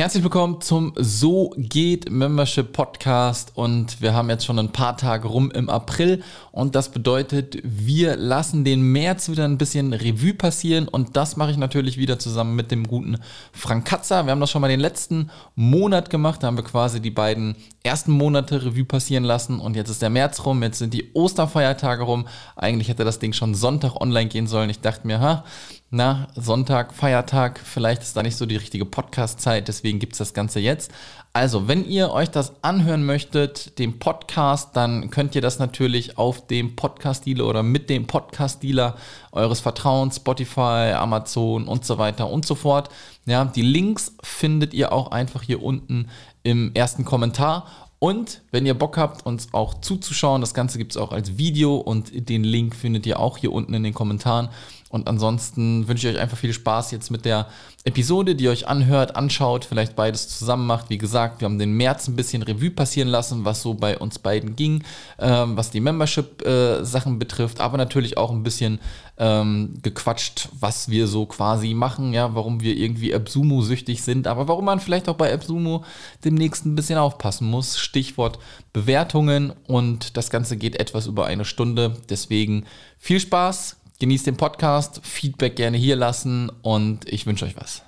Herzlich willkommen zum So geht Membership Podcast und wir haben jetzt schon ein paar Tage rum im April und das bedeutet, wir lassen den März wieder ein bisschen Revue passieren und das mache ich natürlich wieder zusammen mit dem guten Frank Katzer. Wir haben das schon mal den letzten Monat gemacht, da haben wir quasi die beiden ersten Monate Revue passieren lassen und jetzt ist der März rum, jetzt sind die Osterfeiertage rum. Eigentlich hätte das Ding schon Sonntag online gehen sollen. Ich dachte mir, ha, na, Sonntag, Feiertag, vielleicht ist da nicht so die richtige Podcast-Zeit, deswegen gibt es das Ganze jetzt. Also, wenn ihr euch das anhören möchtet, den Podcast, dann könnt ihr das natürlich auf dem Podcast-Dealer oder mit dem Podcast-Dealer eures Vertrauens, Spotify, Amazon und so weiter und so fort. Ja, die Links findet ihr auch einfach hier unten im ersten Kommentar. Und wenn ihr Bock habt, uns auch zuzuschauen, das Ganze gibt es auch als Video und den Link findet ihr auch hier unten in den Kommentaren. Und ansonsten wünsche ich euch einfach viel Spaß jetzt mit der Episode, die ihr euch anhört, anschaut, vielleicht beides zusammen macht. Wie gesagt, wir haben den März ein bisschen Revue passieren lassen, was so bei uns beiden ging, ähm, was die Membership-Sachen äh, betrifft, aber natürlich auch ein bisschen ähm, gequatscht, was wir so quasi machen, ja, warum wir irgendwie Absumo-süchtig sind, aber warum man vielleicht auch bei Absumo demnächst ein bisschen aufpassen muss. Stichwort Bewertungen und das Ganze geht etwas über eine Stunde. Deswegen viel Spaß, Genießt den Podcast, Feedback gerne hier lassen und ich wünsche euch was.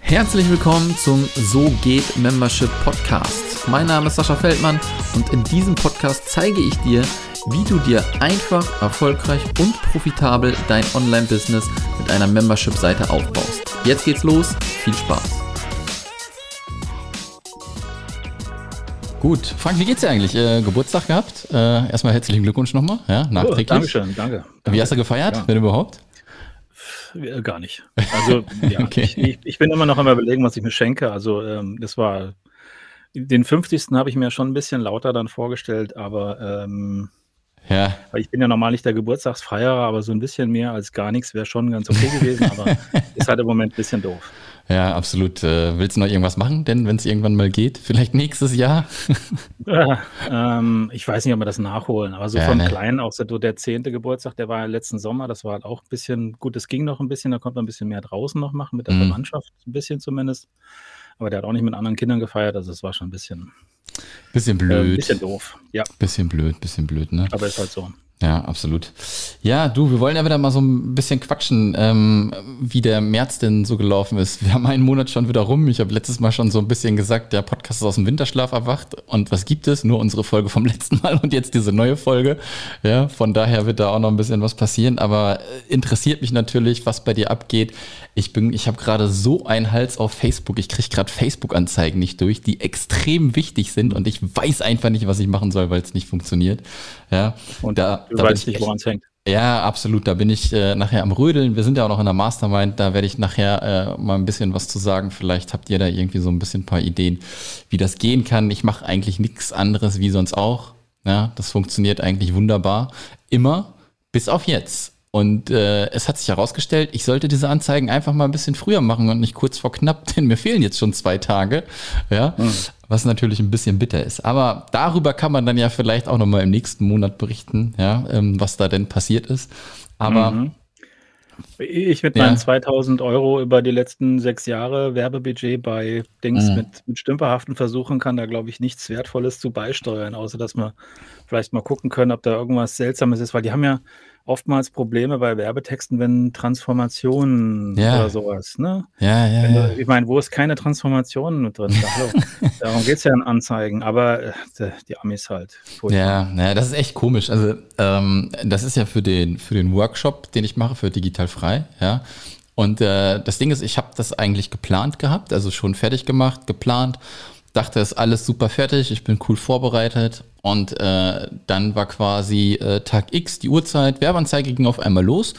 Herzlich willkommen zum So geht Membership Podcast. Mein Name ist Sascha Feldmann und in diesem Podcast zeige ich dir, wie du dir einfach, erfolgreich und profitabel dein Online-Business mit einer Membership-Seite aufbaust. Jetzt geht's los, viel Spaß! Gut, Frank, wie geht's dir eigentlich? Äh, Geburtstag gehabt? Äh, erstmal herzlichen Glückwunsch nochmal, ja, nachträglich. Oh, Dankeschön, danke, danke. Wie hast du gefeiert, ja. wenn überhaupt? Gar nicht. Also, ja, okay. ich, ich, bin immer noch am überlegen, was ich mir schenke. Also, ähm, das war, den 50. habe ich mir schon ein bisschen lauter dann vorgestellt, aber ähm, ja. Weil ich bin ja normal nicht der Geburtstagsfeierer, aber so ein bisschen mehr als gar nichts wäre schon ganz okay gewesen, aber ist halt im Moment ein bisschen doof. Ja, absolut. Äh, willst du noch irgendwas machen, denn wenn es irgendwann mal geht? Vielleicht nächstes Jahr? ja, ähm, ich weiß nicht, ob wir das nachholen, aber so ja, vom ne. Kleinen, auch so der zehnte Geburtstag, der war ja letzten Sommer, das war halt auch ein bisschen, gut, es ging noch ein bisschen, da konnte man ein bisschen mehr draußen noch machen, mit der mhm. Verwandtschaft, ein bisschen zumindest. Aber der hat auch nicht mit anderen Kindern gefeiert, also es war schon ein bisschen. Bisschen blöd. Äh, bisschen doof, ja. Bisschen blöd, bisschen blöd, ne? Aber ist halt so. Ja, absolut. Ja, du, wir wollen ja wieder mal so ein bisschen quatschen, ähm, wie der März denn so gelaufen ist. Wir haben einen Monat schon wieder rum. Ich habe letztes Mal schon so ein bisschen gesagt, der Podcast ist aus dem Winterschlaf erwacht. Und was gibt es? Nur unsere Folge vom letzten Mal und jetzt diese neue Folge. Ja, von daher wird da auch noch ein bisschen was passieren. Aber äh, interessiert mich natürlich, was bei dir abgeht. Ich bin, ich habe gerade so einen Hals auf Facebook. Ich kriege gerade Facebook-Anzeigen nicht durch, die extrem wichtig sind und ich weiß einfach nicht, was ich machen soll, weil es nicht funktioniert. Ja, und da, du da weißt nicht, woran es hängt. Ja, absolut. Da bin ich äh, nachher am Rödeln. Wir sind ja auch noch in der Mastermind. Da werde ich nachher äh, mal ein bisschen was zu sagen. Vielleicht habt ihr da irgendwie so ein bisschen ein paar Ideen, wie das gehen kann. Ich mache eigentlich nichts anderes wie sonst auch. Ja, das funktioniert eigentlich wunderbar. Immer, bis auf jetzt. Und äh, es hat sich herausgestellt, ich sollte diese Anzeigen einfach mal ein bisschen früher machen und nicht kurz vor knapp, denn mir fehlen jetzt schon zwei Tage. Ja, mhm. was natürlich ein bisschen bitter ist. Aber darüber kann man dann ja vielleicht auch nochmal im nächsten Monat berichten, ja, ähm, was da denn passiert ist. Aber mhm. Ich mit meinen ja. 2000 Euro über die letzten sechs Jahre Werbebudget bei Dings mhm. mit, mit stümperhaften Versuchen kann da, glaube ich, nichts Wertvolles zu beisteuern, außer dass wir vielleicht mal gucken können, ob da irgendwas Seltsames ist, weil die haben ja oftmals Probleme bei Werbetexten, wenn Transformationen ja. oder sowas, ne? Ja, ja, ja. Ich meine, wo ist keine Transformationen mit drin? Darum geht es ja in Anzeigen, aber äh, die Amis halt. Ja, ja, das ist echt komisch. Also, ähm, das ist ja für den, für den Workshop, den ich mache, für Digital Frei, ja. Und äh, das Ding ist, ich habe das eigentlich geplant gehabt, also schon fertig gemacht, geplant dachte, es ist alles super fertig, ich bin cool vorbereitet. Und äh, dann war quasi äh, Tag X, die Uhrzeit, Werbeanzeige ging auf einmal los.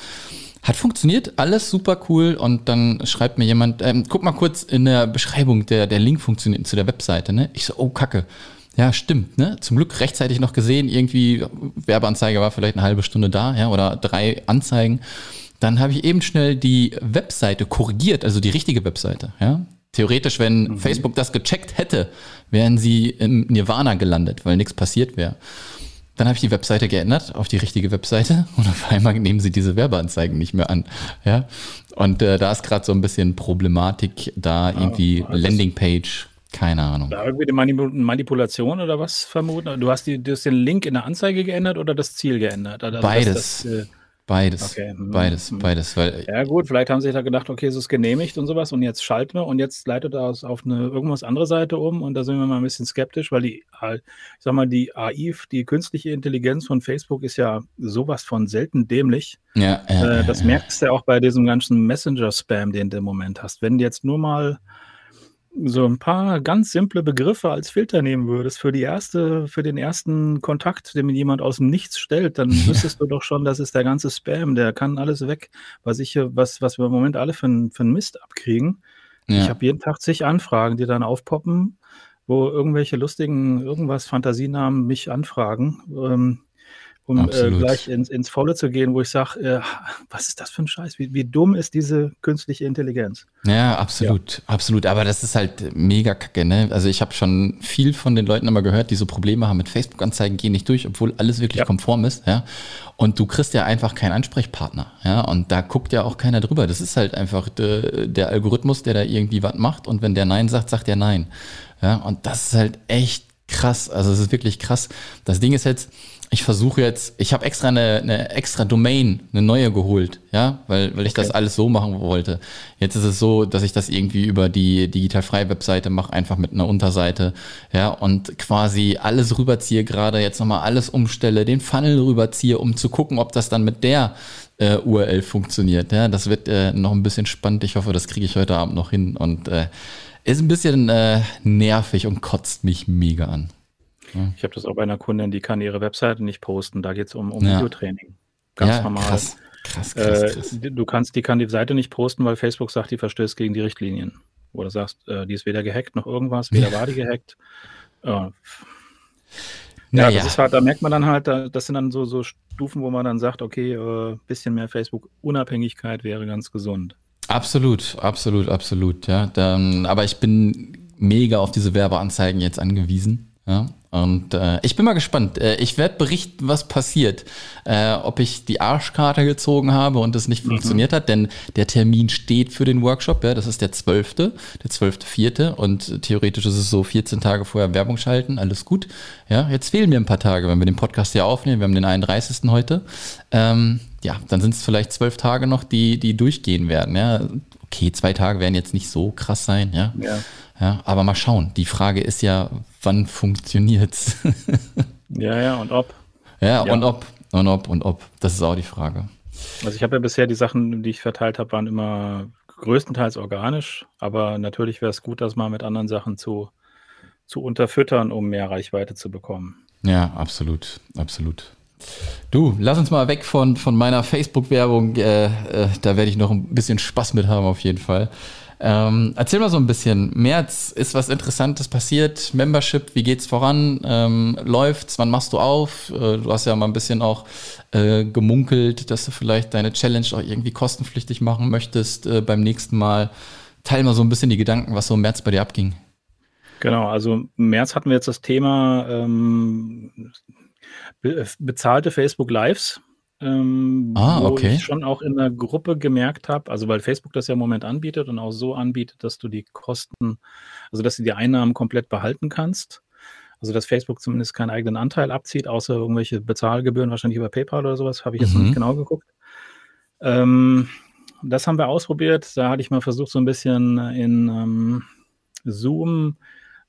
Hat funktioniert, alles super cool. Und dann schreibt mir jemand, ähm, guck mal kurz in der Beschreibung, der, der Link funktioniert zu der Webseite. Ne? Ich so, oh Kacke. Ja, stimmt, ne? Zum Glück rechtzeitig noch gesehen, irgendwie Werbeanzeige war vielleicht eine halbe Stunde da, ja, oder drei Anzeigen. Dann habe ich eben schnell die Webseite korrigiert, also die richtige Webseite, ja. Theoretisch, wenn mhm. Facebook das gecheckt hätte, wären sie im Nirvana gelandet, weil nichts passiert wäre. Dann habe ich die Webseite geändert auf die richtige Webseite und auf einmal nehmen sie diese Werbeanzeigen nicht mehr an. Ja? Und äh, da ist gerade so ein bisschen Problematik, da irgendwie ja, Landingpage, keine Ahnung. Da irgendwie eine Manipulation oder was vermuten? Du hast, die, du hast den Link in der Anzeige geändert oder das Ziel geändert? Also Beides. Das, äh, Beides. Okay. Mhm. Beides, mhm. beides. Weil ja, gut, vielleicht haben sie sich da gedacht, okay, es ist genehmigt und sowas und jetzt schalten wir und jetzt leitet das auf eine irgendwas andere Seite um und da sind wir mal ein bisschen skeptisch, weil die, ich sag mal, die AI, die künstliche Intelligenz von Facebook ist ja sowas von selten dämlich. Ja, äh, das merkst du ja auch bei diesem ganzen Messenger-Spam, den du im Moment hast. Wenn jetzt nur mal so ein paar ganz simple Begriffe als Filter nehmen würdest für die erste, für den ersten Kontakt, den mir jemand aus dem Nichts stellt, dann wüsstest du doch schon, das ist der ganze Spam, der kann alles weg, was ich, was, was wir im Moment alle für, für einen Mist abkriegen. Ja. Ich habe jeden Tag zig Anfragen, die dann aufpoppen, wo irgendwelche lustigen, irgendwas Fantasienamen mich anfragen. Ähm, um äh, gleich ins, ins Volle zu gehen, wo ich sage, äh, was ist das für ein Scheiß? Wie, wie dumm ist diese künstliche Intelligenz? Ja, absolut, ja. absolut. Aber das ist halt mega kacke. Ne? Also ich habe schon viel von den Leuten immer gehört, die so Probleme haben mit Facebook-Anzeigen, gehen nicht durch, obwohl alles wirklich ja. konform ist. Ja? Und du kriegst ja einfach keinen Ansprechpartner. Ja? Und da guckt ja auch keiner drüber. Das ist halt einfach de, der Algorithmus, der da irgendwie was macht. Und wenn der Nein sagt, sagt der Nein. Ja? Und das ist halt echt krass. Also es ist wirklich krass. Das Ding ist jetzt, ich versuche jetzt, ich habe extra eine, eine extra Domain, eine neue geholt, ja, weil, weil ich okay. das alles so machen wollte. Jetzt ist es so, dass ich das irgendwie über die digitalfreie Webseite mache, einfach mit einer Unterseite, ja, und quasi alles rüberziehe gerade, jetzt nochmal alles umstelle, den Funnel rüberziehe, um zu gucken, ob das dann mit der äh, URL funktioniert. Ja, das wird äh, noch ein bisschen spannend. Ich hoffe, das kriege ich heute Abend noch hin und äh, ist ein bisschen äh, nervig und kotzt mich mega an. Ich habe das auch bei einer Kundin, die kann ihre Webseite nicht posten. Da geht es um, um ja. Videotraining. Ganz ja, normal. Krass. Krass, krass, äh, krass. Du kannst, die kann die Seite nicht posten, weil Facebook sagt, die verstößt gegen die Richtlinien. Oder sagst, äh, die ist weder gehackt noch irgendwas, weder war die gehackt. Äh, ja, naja. das ist halt, da merkt man dann halt, das sind dann so, so Stufen, wo man dann sagt, okay, äh, bisschen mehr Facebook-Unabhängigkeit wäre ganz gesund. Absolut, absolut, absolut, ja. Dann, aber ich bin mega auf diese Werbeanzeigen jetzt angewiesen. Ja, und äh, ich bin mal gespannt. Äh, ich werde berichten, was passiert. Äh, ob ich die Arschkarte gezogen habe und es nicht mhm. funktioniert hat, denn der Termin steht für den Workshop. Ja, das ist der 12., der 12.4. Und theoretisch ist es so 14 Tage vorher Werbung schalten, alles gut. Ja, jetzt fehlen mir ein paar Tage, wenn wir den Podcast hier aufnehmen. Wir haben den 31. heute. Ähm, ja, dann sind es vielleicht zwölf Tage noch, die, die durchgehen werden. Ja, okay, zwei Tage werden jetzt nicht so krass sein. Ja. ja. Ja, aber mal schauen. Die Frage ist ja, wann funktioniert's? ja, ja, und ob. Ja, ja, und ob, und ob, und ob. Das ist auch die Frage. Also ich habe ja bisher die Sachen, die ich verteilt habe, waren immer größtenteils organisch, aber natürlich wäre es gut, das mal mit anderen Sachen zu, zu unterfüttern, um mehr Reichweite zu bekommen. Ja, absolut, absolut. Du, lass uns mal weg von, von meiner Facebook-Werbung. Äh, äh, da werde ich noch ein bisschen Spaß mit haben, auf jeden Fall. Ähm, erzähl mal so ein bisschen. März ist was Interessantes passiert. Membership, wie geht's voran? Ähm, läuft's? Wann machst du auf? Äh, du hast ja mal ein bisschen auch äh, gemunkelt, dass du vielleicht deine Challenge auch irgendwie kostenpflichtig machen möchtest äh, beim nächsten Mal. Teil mal so ein bisschen die Gedanken, was so im März bei dir abging. Genau, also im März hatten wir jetzt das Thema ähm, bezahlte Facebook Lives ähm, ah, wo okay. ich schon auch in der Gruppe gemerkt habe, also weil Facebook das ja im Moment anbietet und auch so anbietet, dass du die Kosten, also dass du die Einnahmen komplett behalten kannst. Also dass Facebook zumindest keinen eigenen Anteil abzieht, außer irgendwelche Bezahlgebühren, wahrscheinlich über PayPal oder sowas, habe ich jetzt mhm. noch nicht mhm. genau geguckt. Ähm, das haben wir ausprobiert. Da hatte ich mal versucht, so ein bisschen in ähm, Zoom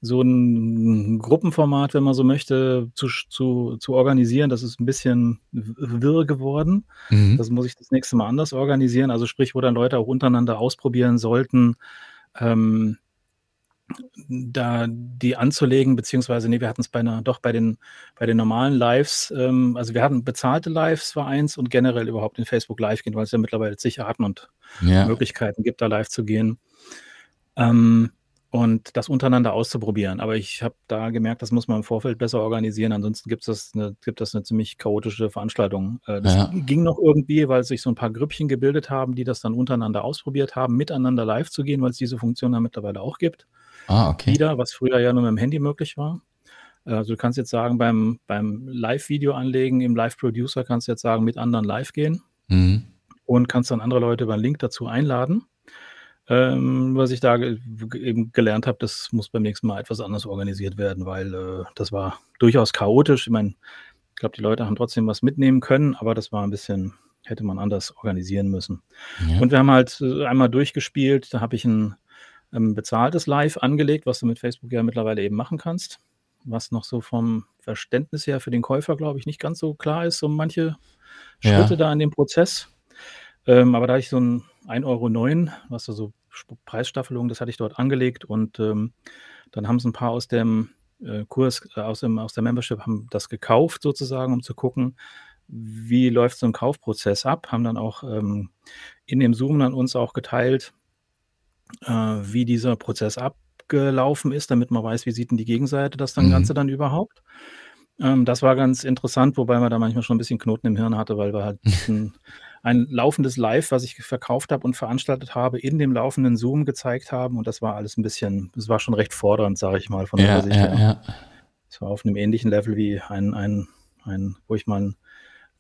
so ein Gruppenformat, wenn man so möchte, zu, zu, zu organisieren. Das ist ein bisschen wirr geworden. Mhm. Das muss ich das nächste Mal anders organisieren. Also sprich, wo dann Leute auch untereinander ausprobieren sollten, ähm, da die anzulegen, beziehungsweise, nee, wir hatten es bei einer, doch bei den, bei den normalen Lives, ähm, also wir hatten bezahlte Lives war eins und generell überhaupt in Facebook Live gehen, weil es ja mittlerweile zig Arten und ja. Möglichkeiten gibt, da live zu gehen. Ähm, und das untereinander auszuprobieren. Aber ich habe da gemerkt, das muss man im Vorfeld besser organisieren. Ansonsten gibt das eine, gibt das eine ziemlich chaotische Veranstaltung. Äh, das ja. ging noch irgendwie, weil sich so ein paar Grüppchen gebildet haben, die das dann untereinander ausprobiert haben, miteinander live zu gehen, weil es diese Funktion da mittlerweile auch gibt. Ah, okay. Wieder, was früher ja nur mit dem Handy möglich war. Also du kannst jetzt sagen, beim, beim Live-Video anlegen, im Live-Producer kannst du jetzt sagen, mit anderen live gehen mhm. und kannst dann andere Leute über einen Link dazu einladen. Ähm, was ich da ge eben gelernt habe, das muss beim nächsten Mal etwas anders organisiert werden, weil äh, das war durchaus chaotisch. Ich meine, ich glaube, die Leute haben trotzdem was mitnehmen können, aber das war ein bisschen, hätte man anders organisieren müssen. Ja. Und wir haben halt äh, einmal durchgespielt, da habe ich ein ähm, bezahltes Live angelegt, was du mit Facebook ja mittlerweile eben machen kannst, was noch so vom Verständnis her für den Käufer, glaube ich, nicht ganz so klar ist, um manche Schritte ja. da in dem Prozess. Ähm, aber da ich so ein 1,09 Euro, was da so Preisstaffelung, das hatte ich dort angelegt und ähm, dann haben sie ein paar aus dem äh, Kurs, äh, aus, dem, aus der Membership, haben das gekauft sozusagen, um zu gucken, wie läuft so ein Kaufprozess ab, haben dann auch ähm, in dem Zoom dann uns auch geteilt, äh, wie dieser Prozess abgelaufen ist, damit man weiß, wie sieht denn die Gegenseite das dann mhm. Ganze dann überhaupt. Ähm, das war ganz interessant, wobei man da manchmal schon ein bisschen Knoten im Hirn hatte, weil wir halt ein laufendes Live, was ich verkauft habe und veranstaltet habe, in dem laufenden Zoom gezeigt haben. Und das war alles ein bisschen, das war schon recht fordernd, sage ich mal, von der ja, Sicht her. Ja, Das war auf einem ähnlichen Level wie ein, ein, ein, wo ich mal ein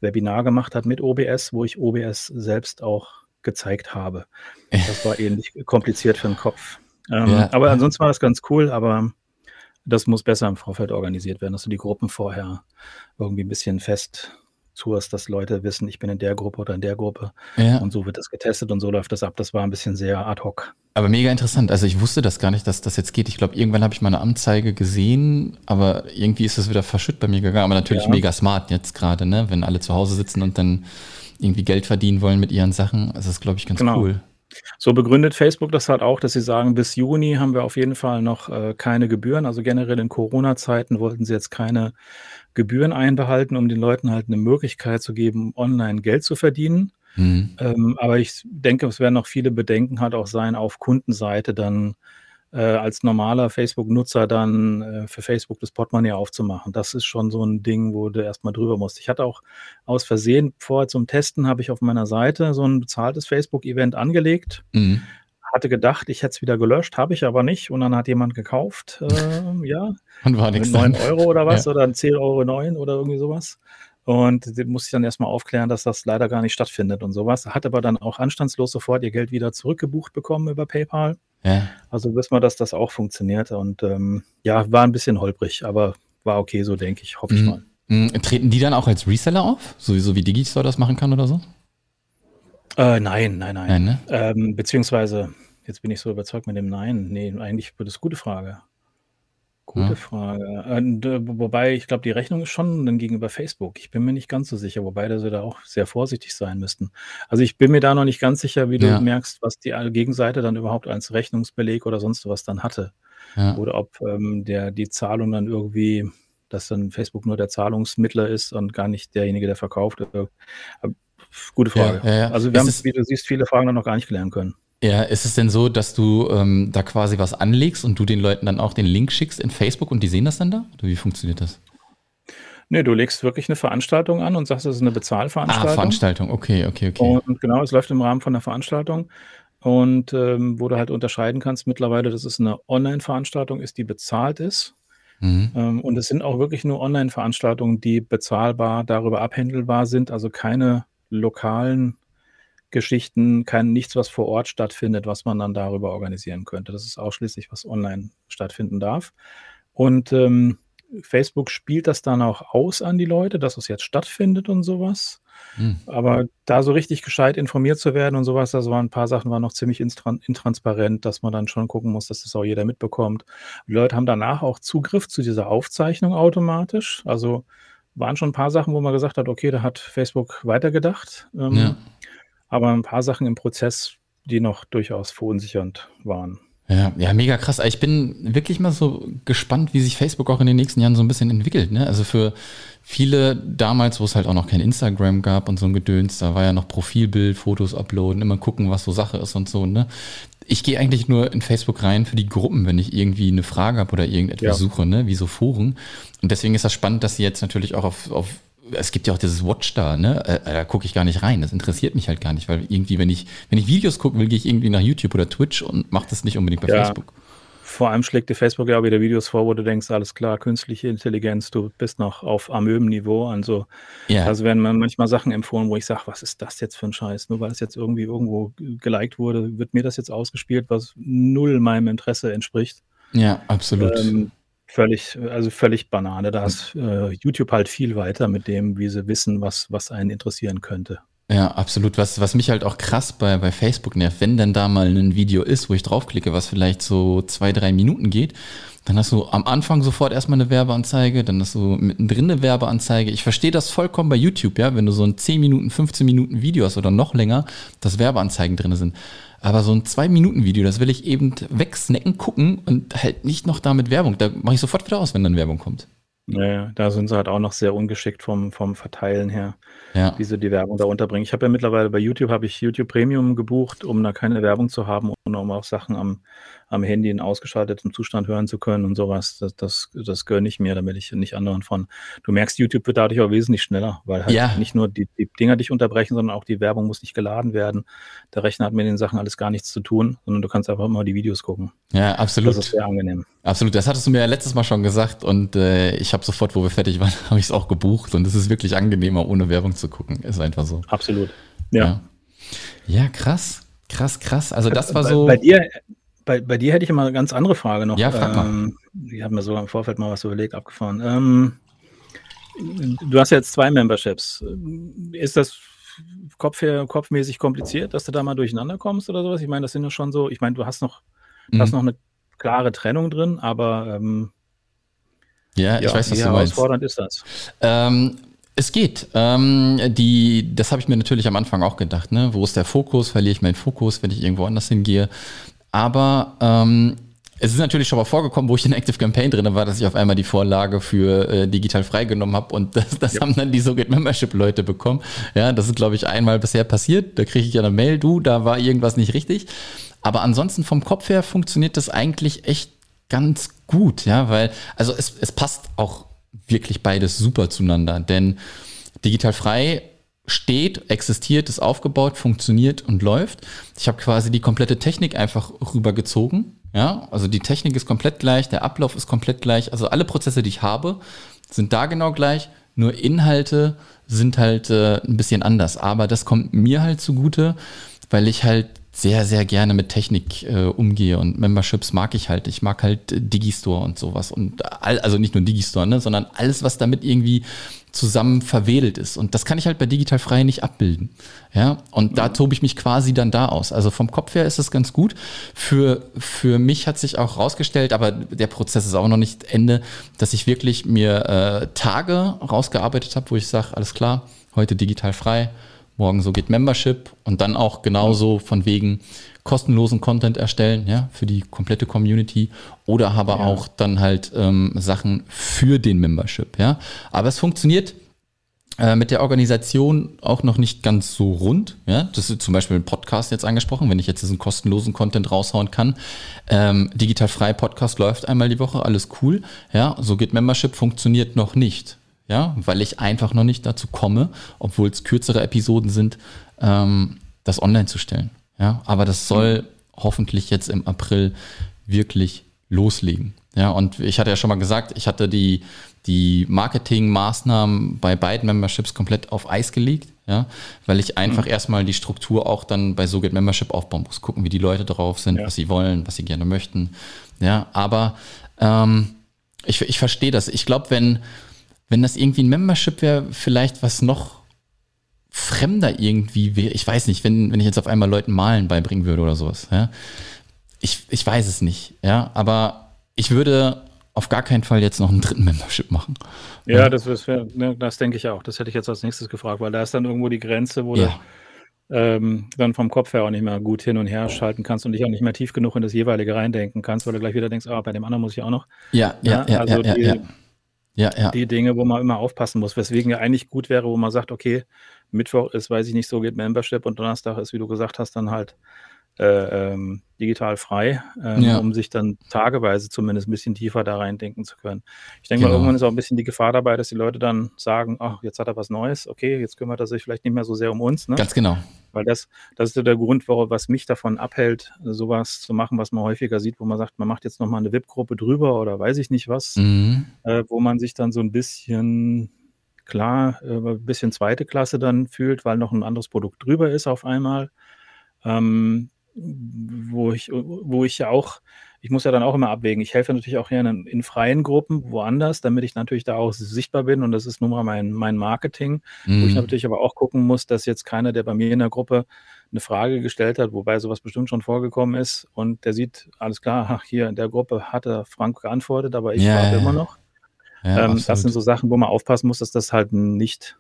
Webinar gemacht habe mit OBS, wo ich OBS selbst auch gezeigt habe. Das war ähnlich kompliziert für den Kopf. Ähm, ja. Aber ansonsten war das ganz cool, aber das muss besser im Vorfeld organisiert werden, dass du die Gruppen vorher irgendwie ein bisschen fest zu hast, dass Leute wissen, ich bin in der Gruppe oder in der Gruppe. Ja. Und so wird das getestet und so läuft das ab. Das war ein bisschen sehr ad hoc. Aber mega interessant. Also ich wusste das gar nicht, dass das jetzt geht. Ich glaube, irgendwann habe ich mal eine Anzeige gesehen, aber irgendwie ist es wieder verschütt bei mir gegangen. Aber natürlich ja. mega smart jetzt gerade, ne? Wenn alle zu Hause sitzen und dann irgendwie Geld verdienen wollen mit ihren Sachen. Das ist, glaube ich, ganz genau. cool. So begründet Facebook das halt auch, dass sie sagen, bis Juni haben wir auf jeden Fall noch äh, keine Gebühren. Also generell in Corona-Zeiten wollten sie jetzt keine Gebühren einbehalten, um den Leuten halt eine Möglichkeit zu geben, online Geld zu verdienen. Mhm. Ähm, aber ich denke, es werden noch viele Bedenken halt auch sein, auf Kundenseite dann äh, als normaler Facebook-Nutzer dann äh, für Facebook das Portemonnaie aufzumachen. Das ist schon so ein Ding, wo du erstmal drüber musst. Ich hatte auch aus Versehen vorher zum Testen, habe ich auf meiner Seite so ein bezahltes Facebook-Event angelegt. Mhm hatte gedacht, ich hätte es wieder gelöscht, habe ich aber nicht. Und dann hat jemand gekauft, äh, ja. Und war nichts. 9 Euro oder was, ja. oder 10,09 Euro 9 oder irgendwie sowas. Und den musste ich dann erstmal aufklären, dass das leider gar nicht stattfindet und sowas. Hat aber dann auch anstandslos sofort ihr Geld wieder zurückgebucht bekommen über PayPal. Ja. Also wissen wir, dass das auch funktioniert. Und ähm, ja, war ein bisschen holprig, aber war okay, so denke ich, hoffe ich mhm. mal. Mhm. Treten die dann auch als Reseller auf? Sowieso wie Digistore das machen kann oder so? Äh, nein, nein, nein. nein ne? ähm, beziehungsweise, jetzt bin ich so überzeugt mit dem Nein. Nee, eigentlich wird es eine gute Frage. Gute ja. Frage. Und, äh, wobei, ich glaube, die Rechnung ist schon dann gegenüber Facebook. Ich bin mir nicht ganz so sicher, wobei da sie da auch sehr vorsichtig sein müssten. Also ich bin mir da noch nicht ganz sicher, wie du ja. merkst, was die Gegenseite dann überhaupt als Rechnungsbeleg oder sonst was dann hatte. Ja. Oder ob ähm, der, die Zahlung dann irgendwie, dass dann Facebook nur der Zahlungsmittler ist und gar nicht derjenige, der verkauft. Äh, Gute Frage. Ja, ja, also wir haben, wie du siehst, viele Fragen dann noch gar nicht klären können. Ja, ist es denn so, dass du ähm, da quasi was anlegst und du den Leuten dann auch den Link schickst in Facebook und die sehen das dann da? Oder wie funktioniert das? Nee, du legst wirklich eine Veranstaltung an und sagst, das ist eine Bezahlveranstaltung. Ah, Veranstaltung, okay, okay, okay. Und genau, es läuft im Rahmen von der Veranstaltung. Und ähm, wo du halt unterscheiden kannst mittlerweile, dass es eine Online-Veranstaltung ist, die bezahlt ist. Mhm. Ähm, und es sind auch wirklich nur Online-Veranstaltungen, die bezahlbar darüber abhändelbar sind, also keine lokalen Geschichten, kein nichts, was vor Ort stattfindet, was man dann darüber organisieren könnte. Das ist ausschließlich, was online stattfinden darf. Und ähm, Facebook spielt das dann auch aus an die Leute, dass es jetzt stattfindet und sowas. Hm. Aber da so richtig gescheit informiert zu werden und sowas, das waren ein paar Sachen, waren noch ziemlich intransparent, dass man dann schon gucken muss, dass das auch jeder mitbekommt. Die Leute haben danach auch Zugriff zu dieser Aufzeichnung automatisch. Also waren schon ein paar Sachen, wo man gesagt hat, okay, da hat Facebook weitergedacht. Ähm, ja. Aber ein paar Sachen im Prozess, die noch durchaus verunsichernd waren. Ja, ja, mega krass. Ich bin wirklich mal so gespannt, wie sich Facebook auch in den nächsten Jahren so ein bisschen entwickelt. Ne? Also für viele damals, wo es halt auch noch kein Instagram gab und so ein Gedöns, da war ja noch Profilbild, Fotos uploaden, immer gucken, was so Sache ist und so. Ne? Ich gehe eigentlich nur in Facebook rein für die Gruppen, wenn ich irgendwie eine Frage habe oder irgendetwas ja. suche, ne? wie so Foren. Und deswegen ist das spannend, dass sie jetzt natürlich auch auf, auf es gibt ja auch dieses Watch da, ne? Äh, da gucke ich gar nicht rein. Das interessiert mich halt gar nicht, weil irgendwie, wenn ich, wenn ich Videos gucken will, gehe ich irgendwie nach YouTube oder Twitch und mache das nicht unbedingt bei ja. Facebook. vor allem schlägt dir Facebook ja auch wieder Videos vor, wo du denkst, alles klar, künstliche Intelligenz, du bist noch auf Amöben-Niveau. Also, ja. also werden mir manchmal Sachen empfohlen, wo ich sage, was ist das jetzt für ein Scheiß? Nur weil es jetzt irgendwie irgendwo geliked wurde, wird mir das jetzt ausgespielt, was null meinem Interesse entspricht. Ja, absolut. Ähm, völlig, also völlig Banane. Da ist äh, YouTube halt viel weiter mit dem, wie sie wissen, was, was einen interessieren könnte. Ja, absolut. Was, was mich halt auch krass bei, bei Facebook nervt, wenn dann da mal ein Video ist, wo ich draufklicke, was vielleicht so zwei, drei Minuten geht, dann hast du am Anfang sofort erstmal eine Werbeanzeige, dann hast du mittendrin eine Werbeanzeige. Ich verstehe das vollkommen bei YouTube, ja, wenn du so ein 10 Minuten, 15 Minuten Video hast oder noch länger, dass Werbeanzeigen drin sind. Aber so ein 2-Minuten-Video, das will ich eben wegsnacken, gucken und halt nicht noch damit Werbung. Da mache ich sofort wieder aus, wenn dann Werbung kommt. Ja, da sind sie halt auch noch sehr ungeschickt vom, vom Verteilen her, Ja. wie sie die Werbung da unterbringen. Ich habe ja mittlerweile bei YouTube habe ich YouTube Premium gebucht, um da keine Werbung zu haben und um auch Sachen am am Handy in ausgeschaltetem Zustand hören zu können und sowas. Das, das, das gönne ich mir, damit ich nicht anderen von. Du merkst, YouTube wird dadurch auch wesentlich schneller, weil halt ja. nicht nur die, die Dinger dich unterbrechen, sondern auch die Werbung muss nicht geladen werden. Der Rechner hat mit den Sachen alles gar nichts zu tun, sondern du kannst einfach immer die Videos gucken. Ja, absolut. Das ist sehr angenehm. Absolut, das hattest du mir ja letztes Mal schon gesagt und äh, ich habe sofort, wo wir fertig waren, habe ich es auch gebucht und es ist wirklich angenehmer, ohne Werbung zu gucken. Ist einfach so. Absolut. Ja. Ja, ja krass. Krass, krass. Also das war so. Bei, bei dir, bei, bei dir hätte ich immer eine ganz andere Frage noch. Ja, frag mal. Ähm, ich habe mir so im Vorfeld mal was überlegt, abgefahren. Ähm, du hast jetzt zwei Memberships. Ist das Kopf her, kopfmäßig kompliziert, dass du da mal durcheinander kommst oder sowas? Ich meine, das sind ja schon so, ich meine, du hast noch, mhm. hast noch eine klare Trennung drin, aber ähm, ja, ich ja, weiß, was wie du meinst. herausfordernd ist das? Ähm, es geht. Ähm, die, das habe ich mir natürlich am Anfang auch gedacht. Ne? Wo ist der Fokus? Verliere ich meinen Fokus, wenn ich irgendwo anders hingehe? Aber ähm, es ist natürlich schon mal vorgekommen, wo ich in Active Campaign drin war, dass ich auf einmal die Vorlage für äh, digital freigenommen habe und das, das ja. haben dann die So Get Membership Leute bekommen. Ja, das ist glaube ich einmal bisher passiert. Da kriege ich ja eine Mail, du, da war irgendwas nicht richtig. Aber ansonsten vom Kopf her funktioniert das eigentlich echt ganz gut, ja, weil also es, es passt auch wirklich beides super zueinander, denn digital frei steht, existiert, ist aufgebaut, funktioniert und läuft. Ich habe quasi die komplette Technik einfach rübergezogen. Ja, also die Technik ist komplett gleich, der Ablauf ist komplett gleich. Also alle Prozesse, die ich habe, sind da genau gleich. Nur Inhalte sind halt äh, ein bisschen anders. Aber das kommt mir halt zugute, weil ich halt sehr, sehr gerne mit Technik äh, umgehe und Memberships mag ich halt. Ich mag halt Digistore und sowas und all, also nicht nur Digistore, ne, sondern alles, was damit irgendwie zusammen verwedelt ist. Und das kann ich halt bei digital frei nicht abbilden. Ja, und da tobe ich mich quasi dann da aus. Also vom Kopf her ist es ganz gut. Für, für mich hat sich auch rausgestellt, aber der Prozess ist auch noch nicht Ende, dass ich wirklich mir äh, Tage rausgearbeitet habe, wo ich sage, alles klar, heute digital frei, morgen so geht Membership und dann auch genauso von wegen kostenlosen Content erstellen, ja, für die komplette Community oder aber ja. auch dann halt ähm, Sachen für den Membership, ja. Aber es funktioniert äh, mit der Organisation auch noch nicht ganz so rund, ja. Das ist zum Beispiel ein Podcast jetzt angesprochen, wenn ich jetzt diesen kostenlosen Content raushauen kann. Ähm, digital frei Podcast läuft einmal die Woche, alles cool, ja. So geht Membership funktioniert noch nicht ja, weil ich einfach noch nicht dazu komme, obwohl es kürzere Episoden sind, ähm, das online zu stellen. Ja, aber das soll hoffentlich jetzt im April wirklich loslegen. Ja, und ich hatte ja schon mal gesagt, ich hatte die, die Marketingmaßnahmen bei beiden Memberships komplett auf Eis gelegt, ja, weil ich einfach mhm. erstmal die Struktur auch dann bei SoGet Membership aufbauen muss, gucken, wie die Leute drauf sind, ja. was sie wollen, was sie gerne möchten. Ja, aber ähm, ich, ich verstehe das. Ich glaube, wenn, wenn das irgendwie ein Membership wäre, vielleicht was noch fremder irgendwie wäre. Ich weiß nicht, wenn, wenn ich jetzt auf einmal Leuten Malen beibringen würde oder sowas. Ja? Ich, ich weiß es nicht, ja, aber ich würde auf gar keinen Fall jetzt noch einen dritten Membership machen. Ja, ja. das, ne, das denke ich auch. Das hätte ich jetzt als nächstes gefragt, weil da ist dann irgendwo die Grenze, wo ja. du ähm, dann vom Kopf her auch nicht mehr gut hin und her schalten kannst und dich auch nicht mehr tief genug in das jeweilige reindenken kannst, weil du gleich wieder denkst, ah, bei dem anderen muss ich auch noch. Ja, ja, ja. Also die, ja, ja, ja. Die Dinge, wo man immer aufpassen muss, weswegen ja eigentlich gut wäre, wo man sagt, okay, Mittwoch ist, weiß ich nicht, so geht Membership und Donnerstag ist, wie du gesagt hast, dann halt äh, ähm, digital frei, ähm, ja. um sich dann tageweise zumindest ein bisschen tiefer da reindenken zu können. Ich denke genau. mal, irgendwann ist auch ein bisschen die Gefahr dabei, dass die Leute dann sagen, ach, jetzt hat er was Neues, okay, jetzt kümmert er sich vielleicht nicht mehr so sehr um uns. Ne? Ganz genau. Weil das, das ist der Grund, was mich davon abhält, sowas zu machen, was man häufiger sieht, wo man sagt, man macht jetzt nochmal eine VIP-Gruppe drüber oder weiß ich nicht was, mhm. äh, wo man sich dann so ein bisschen klar, äh, ein bisschen zweite Klasse dann fühlt, weil noch ein anderes Produkt drüber ist auf einmal. Ähm, wo ich, wo ich ja auch, ich muss ja dann auch immer abwägen. Ich helfe natürlich auch in, in freien Gruppen woanders, damit ich natürlich da auch sichtbar bin und das ist nun mal mein, mein Marketing, mhm. wo ich mhm. natürlich aber auch gucken muss, dass jetzt keiner, der bei mir in der Gruppe eine Frage gestellt hat, wobei sowas bestimmt schon vorgekommen ist und der sieht, alles klar, ach, hier in der Gruppe hatte Frank geantwortet, aber ich ja, warte immer noch. Ja, ähm, das sind so Sachen, wo man aufpassen muss, dass das halt nicht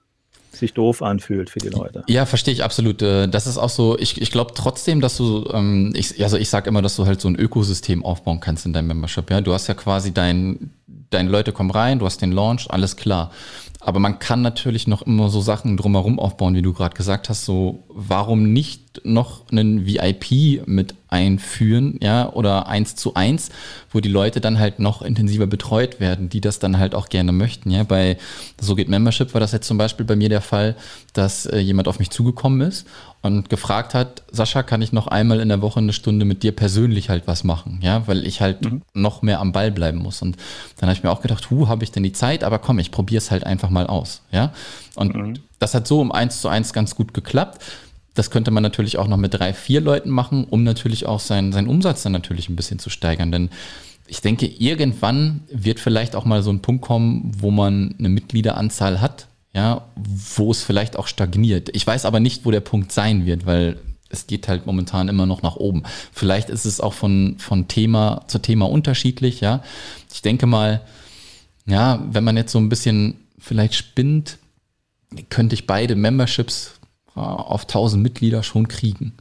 sich doof anfühlt für die Leute. Ja, verstehe ich absolut. Äh, das ist auch so, ich, ich glaube trotzdem, dass du, ähm, ich, also ich sage immer, dass du halt so ein Ökosystem aufbauen kannst in deinem Membership. Ja, du hast ja quasi dein, deine Leute kommen rein, du hast den Launch, alles klar. Aber man kann natürlich noch immer so Sachen drumherum aufbauen, wie du gerade gesagt hast. So, warum nicht noch einen VIP mit einführen, ja, oder eins zu eins, wo die Leute dann halt noch intensiver betreut werden, die das dann halt auch gerne möchten, ja. Bei So geht Membership war das jetzt zum Beispiel bei mir der Fall, dass äh, jemand auf mich zugekommen ist und gefragt hat, Sascha, kann ich noch einmal in der Woche eine Stunde mit dir persönlich halt was machen, ja, weil ich halt mhm. noch mehr am Ball bleiben muss. Und dann habe ich mir auch gedacht, hu, habe ich denn die Zeit? Aber komm, ich probiere es halt einfach mal aus, ja. Und mhm. das hat so um eins zu eins ganz gut geklappt. Das könnte man natürlich auch noch mit drei, vier Leuten machen, um natürlich auch seinen, seinen Umsatz dann natürlich ein bisschen zu steigern. Denn ich denke, irgendwann wird vielleicht auch mal so ein Punkt kommen, wo man eine Mitgliederanzahl hat, ja, wo es vielleicht auch stagniert. Ich weiß aber nicht, wo der Punkt sein wird, weil es geht halt momentan immer noch nach oben. Vielleicht ist es auch von, von Thema zu Thema unterschiedlich, ja. Ich denke mal, ja, wenn man jetzt so ein bisschen vielleicht spinnt, könnte ich beide Memberships auf 1000 Mitglieder schon kriegen.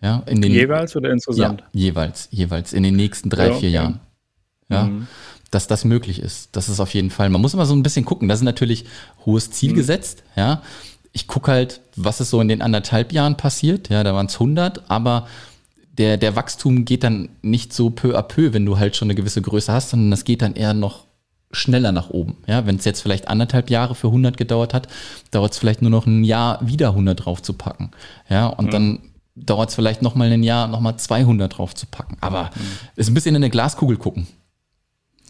Ja, in den, jeweils oder insgesamt? Ja, jeweils, jeweils in den nächsten drei, ja, vier okay. Jahren. Ja, mhm. dass das möglich ist. Das ist auf jeden Fall. Man muss immer so ein bisschen gucken. Das ist natürlich hohes Ziel mhm. gesetzt. Ja, ich gucke halt, was ist so in den anderthalb Jahren passiert. Ja, da waren es 100, aber der, der Wachstum geht dann nicht so peu à peu, wenn du halt schon eine gewisse Größe hast, sondern das geht dann eher noch schneller nach oben. Ja, wenn es jetzt vielleicht anderthalb Jahre für 100 gedauert hat, dauert es vielleicht nur noch ein Jahr wieder 100 drauf zu packen. Ja, und mhm. dann dauert es vielleicht noch mal ein Jahr, noch mal 200 drauf zu packen. Aber mhm. ist ein bisschen in eine Glaskugel gucken.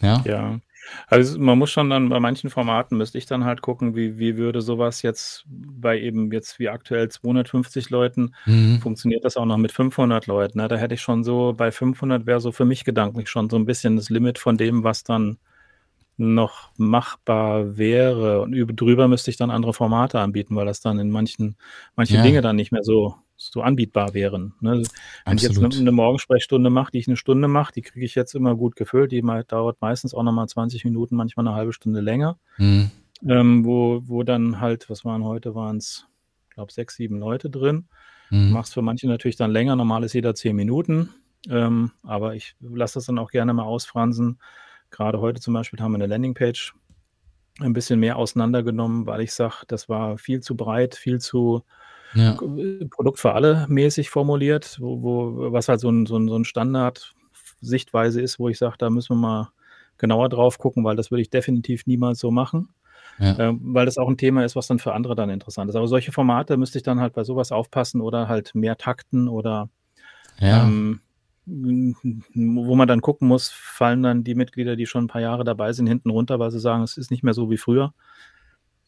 Ja. Ja. Also man muss schon dann bei manchen Formaten müsste ich dann halt gucken, wie, wie würde sowas jetzt bei eben jetzt wie aktuell 250 Leuten, mhm. funktioniert das auch noch mit 500 Leuten. Ne? Da hätte ich schon so, bei 500 wäre so für mich gedanklich schon so ein bisschen das Limit von dem, was dann noch machbar wäre. Und über, drüber müsste ich dann andere Formate anbieten, weil das dann in manchen, manche ja. Dinge dann nicht mehr so, so anbietbar wären. Ne? Wenn ich jetzt eine, eine Morgensprechstunde mache, die ich eine Stunde mache, die kriege ich jetzt immer gut gefüllt. Die dauert meistens auch nochmal 20 Minuten, manchmal eine halbe Stunde länger. Mhm. Ähm, wo, wo dann halt, was waren heute, waren es, ich glaube, sechs, sieben Leute drin. Mhm. Machst für manche natürlich dann länger, normal ist jeder zehn Minuten. Ähm, aber ich lasse das dann auch gerne mal ausfransen Gerade heute zum Beispiel haben wir eine Landingpage ein bisschen mehr auseinandergenommen, weil ich sage, das war viel zu breit, viel zu ja. Produkt für alle mäßig formuliert, wo, wo, was halt so ein, so ein, so ein Standard-Sichtweise ist, wo ich sage, da müssen wir mal genauer drauf gucken, weil das würde ich definitiv niemals so machen. Ja. Ähm, weil das auch ein Thema ist, was dann für andere dann interessant ist. Aber solche Formate müsste ich dann halt bei sowas aufpassen oder halt mehr takten oder ja. ähm, wo man dann gucken muss, fallen dann die Mitglieder, die schon ein paar Jahre dabei sind, hinten runter, weil sie sagen, es ist nicht mehr so wie früher.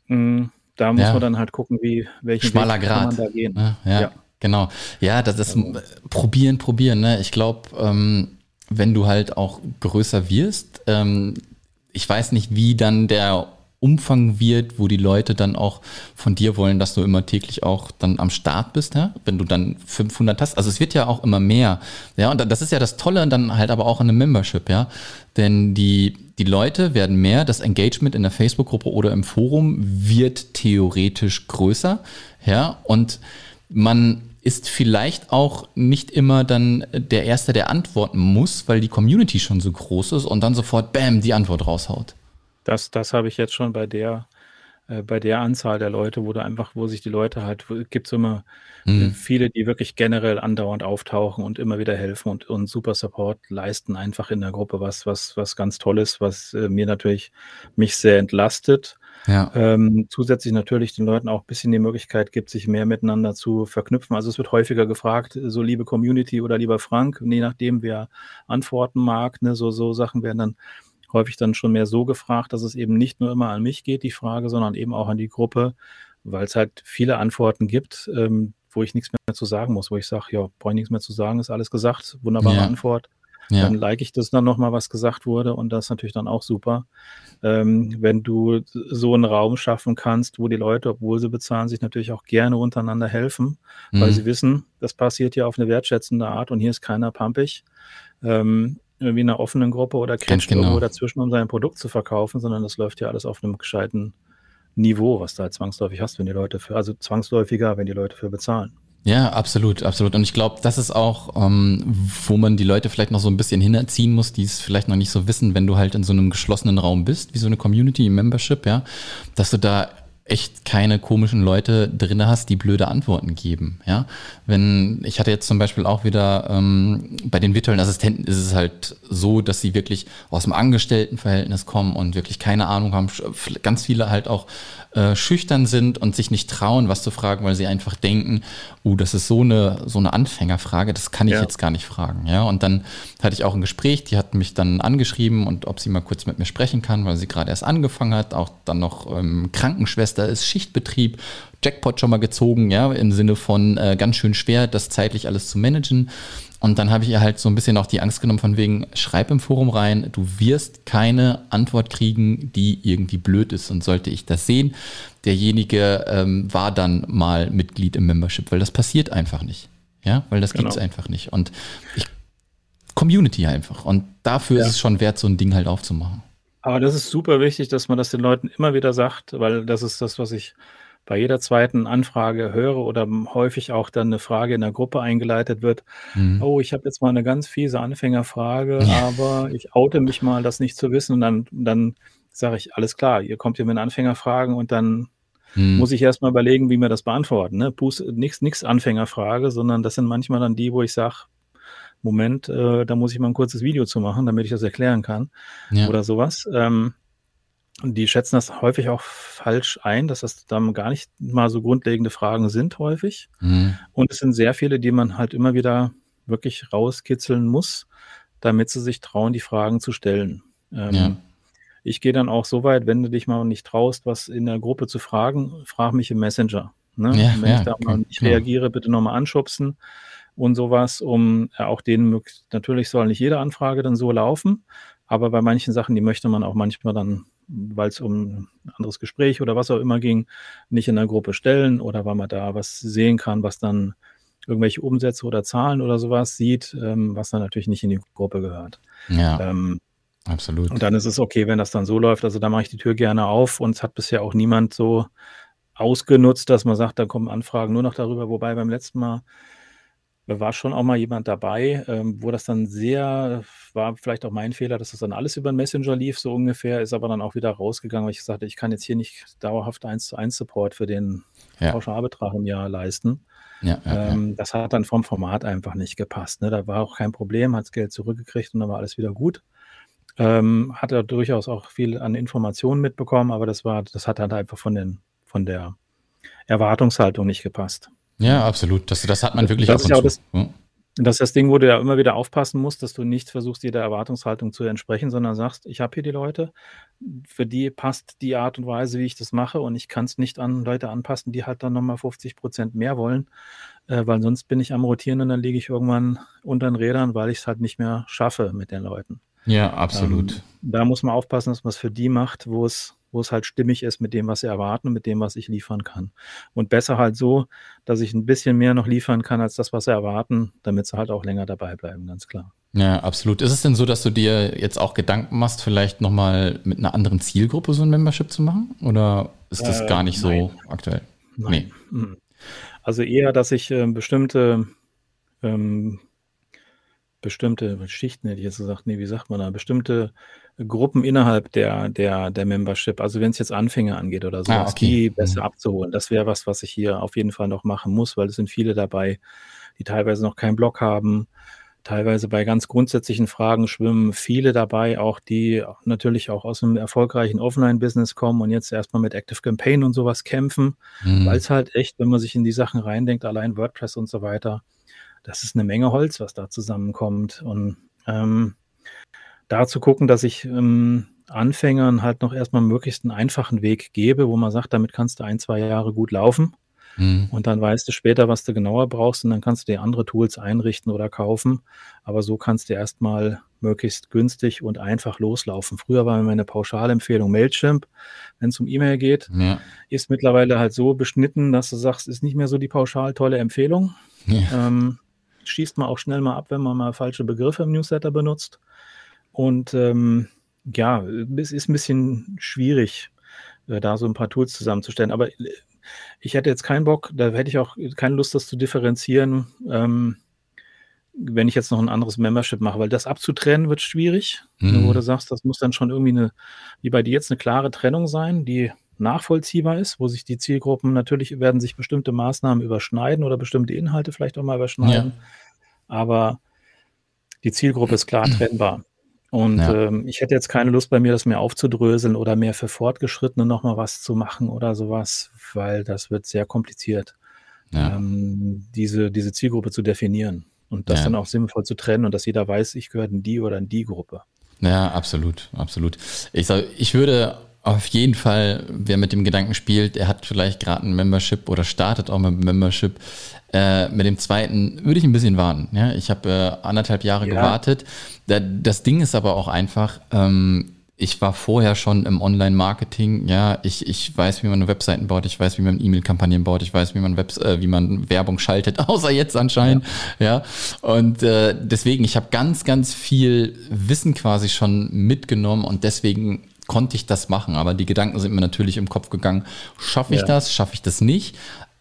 Mm, da muss ja. man dann halt gucken, wie welchen Schmaler Weg Grad. man da gehen. Ja, ja, ja, genau. Ja, das ist also. probieren, probieren. Ne? Ich glaube, ähm, wenn du halt auch größer wirst, ähm, ich weiß nicht, wie dann der Umfang wird, wo die Leute dann auch von dir wollen, dass du immer täglich auch dann am Start bist, ja? wenn du dann 500 hast. Also es wird ja auch immer mehr. Ja, und das ist ja das Tolle dann halt aber auch in einem Membership, ja. Denn die, die Leute werden mehr, das Engagement in der Facebook-Gruppe oder im Forum wird theoretisch größer, ja. Und man ist vielleicht auch nicht immer dann der Erste, der antworten muss, weil die Community schon so groß ist und dann sofort, bam, die Antwort raushaut. Das, das habe ich jetzt schon bei der äh, bei der Anzahl der Leute, wo du einfach wo sich die Leute halt gibt es immer, äh, mhm. viele, die wirklich generell andauernd auftauchen und immer wieder helfen und und super Support leisten einfach in der Gruppe, was was was ganz Tolles, was, äh, mir natürlich mich sehr entlastet. Ja. Ähm, zusätzlich natürlich den Leuten auch ein bisschen die Möglichkeit gibt, sich mehr miteinander zu verknüpfen. Also, es wird häufiger gefragt, so: „Liebe Community“ oder „Lieber Frank“, je nachdem, wer antworten mag, ne? So so Sachen werden dann häufig dann schon mehr so gefragt, dass es eben nicht nur immer an mich geht, die Frage, sondern eben auch an die Gruppe, weil es halt viele Antworten gibt, ähm, wo ich nichts mehr zu sagen muss, wo ich sage: „Ja, brauche ich nichts mehr zu sagen, ist alles gesagt, wunderbare Ja. Antwort.“ Ja. Dann like ich das dann noch mal, was gesagt wurde und das ist natürlich dann auch super. Ähm, wenn du so einen Raum schaffen kannst, wo die Leute, obwohl sie bezahlen, sich natürlich auch gerne untereinander helfen, weil sie mhm. wissen, das passiert ja auf eine wertschätzende Art und hier ist keiner pampig. Ähm, wie in 'ner offenen Gruppe oder Ganz genau. irgendwo dazwischen, um sein Produkt zu verkaufen, sondern das läuft ja alles auf einem gescheiten Niveau, was du halt zwangsläufig hast, wenn die Leute für also zwangsläufiger, wenn die Leute für bezahlen. Ja, absolut, absolut. Und ich glaube, das ist auch, ähm, wo man die Leute vielleicht noch so ein bisschen hinerziehen muss, die es vielleicht noch nicht so wissen, wenn du halt in so einem geschlossenen Raum bist, wie so eine Community Membership, ja, dass du da echt keine komischen Leute drin hast, die blöde Antworten geben. Ja, wenn ich hatte jetzt zum Beispiel auch wieder ähm, bei den virtuellen Assistenten ist es halt so, dass sie wirklich aus dem Angestelltenverhältnis kommen und wirklich keine Ahnung haben. Ganz viele halt auch äh, schüchtern sind und sich nicht trauen, was zu fragen, weil sie einfach denken, uh, das ist so eine so eine Anfängerfrage, das kann ich ja. jetzt gar nicht fragen. Ja, und dann hatte ich auch ein Gespräch, die hat mich dann angeschrieben und ob sie mal kurz mit mir sprechen kann, weil sie gerade erst angefangen hat, auch dann noch ähm, Krankenschwester ist, Schichtbetrieb, Jackpot schon mal gezogen, ja, im Sinne von äh, ganz schön schwer, das zeitlich alles zu managen. Und dann habe ich ihr halt so ein bisschen auch die Angst genommen von wegen, schreib im Forum rein, du wirst keine Antwort kriegen, die irgendwie blöd ist. Und sollte ich das sehen, derjenige ähm, war dann mal Mitglied im Membership, weil das passiert einfach nicht. Ja, weil das genau. gibt es einfach nicht. Und ich, Community einfach. Und dafür ja. ist es schon wert, so ein Ding halt aufzumachen. Aber das ist super wichtig, dass man das den Leuten immer wieder sagt, weil das ist das, was ich bei jeder zweiten Anfrage höre oder häufig auch dann eine Frage in der Gruppe eingeleitet wird: Mhm. „Oh, ich habe jetzt mal eine ganz fiese Anfängerfrage, aber ich oute mich mal, das nicht zu wissen.“ Und dann dann sage ich: „Alles klar, ihr kommt hier mit Anfängerfragen und dann Mhm. muss ich erst mal überlegen, wie wir das beantworten, ne? Nix Anfängerfrage, sondern das sind manchmal dann die, wo ich sage: „Moment, äh, da muss ich mal ein kurzes Video zu machen, damit ich das erklären kann“, Ja. oder sowas. Ähm die schätzen das häufig auch falsch ein, dass das dann gar nicht mal so grundlegende Fragen sind häufig. Mhm. Und es sind sehr viele, die man halt immer wieder wirklich rauskitzeln muss, damit sie sich trauen, die Fragen zu stellen. Ähm, ja. Ich gehe dann auch so weit, wenn du dich mal nicht traust, was in der Gruppe zu fragen, frag mich im Messenger. Ne? Ja, wenn ja, ich da mal nicht reagiere, bitte nochmal anschubsen und sowas, um ja, auch denen natürlich soll nicht jede Anfrage dann so laufen, aber bei manchen Sachen, die möchte man auch manchmal dann weil es um ein anderes Gespräch oder was auch immer ging, nicht in der Gruppe stellen oder weil man da was sehen kann, was dann irgendwelche Umsätze oder Zahlen oder sowas sieht, ähm, was dann natürlich nicht in die Gruppe gehört. Ja. Ähm, absolut. Und dann ist es okay, wenn das dann so läuft. Also da mache ich die Tür gerne auf und es hat bisher auch niemand so ausgenutzt, dass man sagt, da kommen Anfragen nur noch darüber. Wobei beim letzten Mal war schon auch mal jemand dabei, ähm, wo das dann sehr war vielleicht auch mein Fehler, dass das dann alles über 'n Messenger lief, so ungefähr, ist aber dann auch wieder rausgegangen, weil ich gesagt habe: „Ich kann jetzt hier nicht dauerhaft Eins-zu-eins Support für den Ja. Pauschalbetrag im Jahr leisten.“ Ja, ja. Ähm, das hat dann vom Format einfach nicht gepasst, ne? Da war auch kein Problem, hat's Geld zurückgekriegt und dann war alles wieder gut. Ähm, hat er durchaus auch viel an Informationen mitbekommen, aber das war das hat halt einfach von den von der Erwartungshaltung nicht gepasst. Ja, absolut. Das, das hat man wirklich das ab und. Das, das ist das Ding, wo du ja immer wieder aufpassen musst, dass du nicht versuchst, jeder Erwartungshaltung zu entsprechen, sondern sagst, ich habe hier die Leute, für die passt die Art und Weise, wie ich das mache und ich kann es nicht an Leute anpassen, die halt dann nochmal 50 Prozent mehr wollen, äh, weil sonst bin ich am Rotieren und dann liege ich irgendwann unter den Rädern, weil ich es halt nicht mehr schaffe mit den Leuten. Ja, absolut. Ähm, da muss man aufpassen, dass man es für die macht, wo es wo es halt stimmig ist mit dem, was sie erwarten und mit dem, was ich liefern kann. Und besser halt so, dass ich ein bisschen mehr noch liefern kann als das, was sie erwarten, damit sie halt auch länger dabei bleiben, ganz klar. Ja, absolut. Ist es denn so, dass du dir jetzt auch Gedanken machst, vielleicht nochmal mit einer anderen Zielgruppe so ein Membership zu machen? Oder ist das äh, gar nicht nein. so aktuell? Nein. Nee. Mhm. Also eher, dass ich äh, bestimmte ähm, bestimmte Schichten, hätte ich jetzt gesagt, nee, wie sagt man da, bestimmte Gruppen innerhalb der, der, der Membership, also wenn es jetzt Anfänger angeht oder so, ah, okay. die besser mhm. abzuholen. Das wäre was, was ich hier auf jeden Fall noch machen muss, weil es sind viele dabei, die teilweise noch keinen Blog haben, teilweise bei ganz grundsätzlichen Fragen schwimmen viele dabei, auch die natürlich auch aus einem erfolgreichen Offline-Business kommen und jetzt erstmal mit Active Campaign und sowas kämpfen, mhm. weil es halt echt, wenn man sich in die Sachen reindenkt, allein WordPress und so weiter, das ist eine Menge Holz, was da zusammenkommt. Und ähm, da zu gucken, dass ich ähm, Anfängern halt noch erstmal möglichst einen einfachen Weg gebe, wo man sagt, damit kannst du ein, zwei Jahre gut laufen. Mhm. Und dann weißt du später, was du genauer brauchst und dann kannst du dir andere Tools einrichten oder kaufen. Aber so kannst du erstmal möglichst günstig und einfach loslaufen. Früher war meine Pauschalempfehlung Mailchimp, wenn es um E-Mail geht. Ja. Ist mittlerweile halt so beschnitten, dass du sagst, ist nicht mehr so die pauschal tolle Empfehlung. Ja. Ähm, schießt man auch schnell mal ab, wenn man mal falsche Begriffe im Newsletter benutzt. Und ähm, ja, es ist ein bisschen schwierig, äh, da so ein paar Tools zusammenzustellen. Aber äh, ich hätte jetzt keinen Bock, da hätte ich auch keine Lust, das zu differenzieren, ähm, wenn ich jetzt noch ein anderes Membership mache, weil das abzutrennen wird schwierig, mhm. wo du sagst, das muss dann schon irgendwie eine, wie bei dir jetzt, eine klare Trennung sein, die nachvollziehbar ist, wo sich die Zielgruppen natürlich werden sich bestimmte Maßnahmen überschneiden oder bestimmte Inhalte vielleicht auch mal überschneiden. Ja. Aber die Zielgruppe ist klar trennbar. Und ja. ähm, ich hätte jetzt keine Lust bei mir, das mehr aufzudröseln oder mehr für Fortgeschrittene nochmal was zu machen oder sowas, weil das wird sehr kompliziert, ja. ähm, diese, diese Zielgruppe zu definieren und das ja. dann auch sinnvoll zu trennen und dass jeder weiß, ich gehöre in die oder in die Gruppe. Ja, absolut, absolut. Ich, sag, ich würde auf jeden Fall, wer mit dem Gedanken spielt, er hat vielleicht gerade ein Membership oder startet auch mit einem Membership, äh, mit dem zweiten würde ich ein bisschen warten. Ja? Ich habe äh, anderthalb Jahre ja. gewartet. Das Ding ist aber auch einfach, ähm, ich war vorher schon im Online-Marketing, ja, ich, ich weiß, wie man Webseiten baut, ich weiß, wie man E-Mail-Kampagnen baut, ich weiß, wie man Webs äh, wie man Werbung schaltet, außer jetzt anscheinend, ja. ja. Und äh, deswegen, ich habe ganz, ganz viel Wissen quasi schon mitgenommen und deswegen konnte ich das machen. Aber die Gedanken sind mir natürlich im Kopf gegangen, schaffe ich ja. das, schaffe ich das nicht?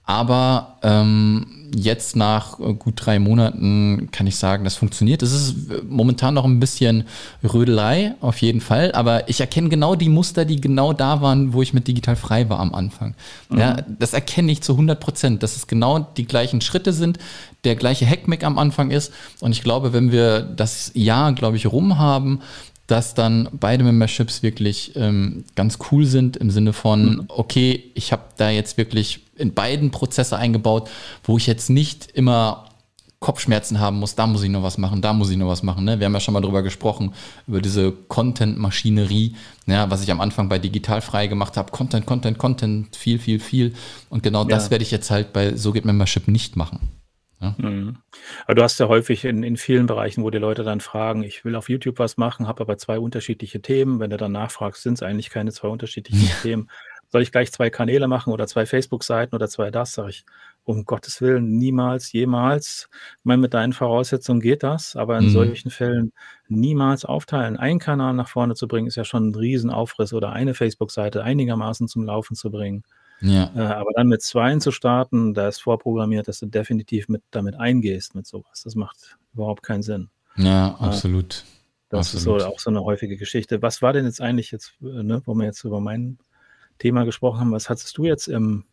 Aber ähm, jetzt nach äh, gut drei Monaten kann ich sagen, das funktioniert. Es ist äh, momentan noch ein bisschen Rödelei, auf jeden Fall. Aber ich erkenne genau die Muster, die genau da waren, wo ich mit digital frei war am Anfang. Mhm. Ja, das erkenne ich zu 100 Prozent, dass es genau die gleichen Schritte sind, der gleiche Hackmeck am Anfang ist. Und ich glaube, wenn wir das Jahr, glaube ich, rum haben, dass dann beide Memberships wirklich ähm, ganz cool sind im Sinne von, mhm. okay, ich habe da jetzt wirklich in beiden Prozesse eingebaut, wo ich jetzt nicht immer Kopfschmerzen haben muss, da muss ich noch was machen, da muss ich noch was machen. Ne? Wir haben ja schon mal drüber gesprochen, über diese Content-Maschinerie, ja, was ich am Anfang bei Digital frei gemacht habe. Content, Content, Content, viel, viel, viel. Und genau ja. das werde ich jetzt halt bei So geht Membership nicht machen. Ja. Mhm. Aber du hast ja häufig in, in vielen Bereichen, wo die Leute dann fragen, ich will auf YouTube was machen, habe aber zwei unterschiedliche Themen. Wenn du dann nachfragst, sind es eigentlich keine zwei unterschiedlichen ja. Themen. Soll ich gleich zwei Kanäle machen oder zwei Facebook-Seiten oder zwei das? Sag ich, um Gottes Willen, niemals, jemals. Ich meine, mit deinen Voraussetzungen geht das, aber in mhm. solchen Fällen niemals aufteilen. Einen Kanal nach vorne zu bringen, ist ja schon ein Riesenaufriss oder eine Facebook-Seite einigermaßen zum Laufen zu bringen. Ja. Äh, aber dann mit zweien zu starten, da ist vorprogrammiert, dass du definitiv mit, damit eingehst mit sowas. Das macht überhaupt keinen Sinn. Ja, absolut. Das absolut. ist so, auch so eine häufige Geschichte. Was war denn jetzt eigentlich jetzt, äh, ne, wo wir jetzt über mein Thema gesprochen haben, was hattest du jetzt im,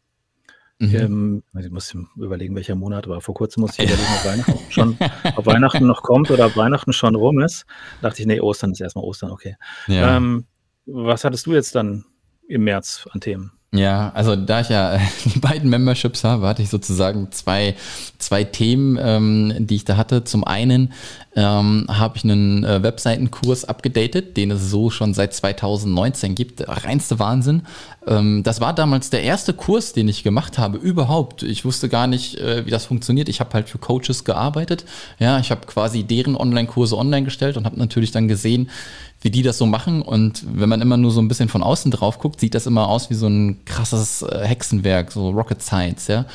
mhm. im ich muss überlegen, welcher Monat, aber vor kurzem musste ich überlegen, ob Weihnachten schon, ob Weihnachten noch kommt oder ob Weihnachten schon rum ist. Da dachte ich, nee, Ostern ist erstmal Ostern, okay. Ja. Ähm, was hattest du jetzt dann im März an Themen? Ja, also da ich ja die beiden Memberships habe, hatte ich sozusagen zwei, zwei Themen, ähm, die ich da hatte. Zum einen ähm, habe ich einen äh, Webseitenkurs abgedatet, den es so schon seit 2019 gibt. Reinste Wahnsinn. Ähm, das war damals der erste Kurs, den ich gemacht habe, überhaupt. Ich wusste gar nicht, äh, wie das funktioniert. Ich habe halt für Coaches gearbeitet. Ja, ich habe quasi deren Online-Kurse online gestellt und habe natürlich dann gesehen, wie die das so machen. Und wenn man immer nur so ein bisschen von außen drauf guckt, sieht das immer aus wie so ein krasses äh, Hexenwerk, so Rocket Science, ja.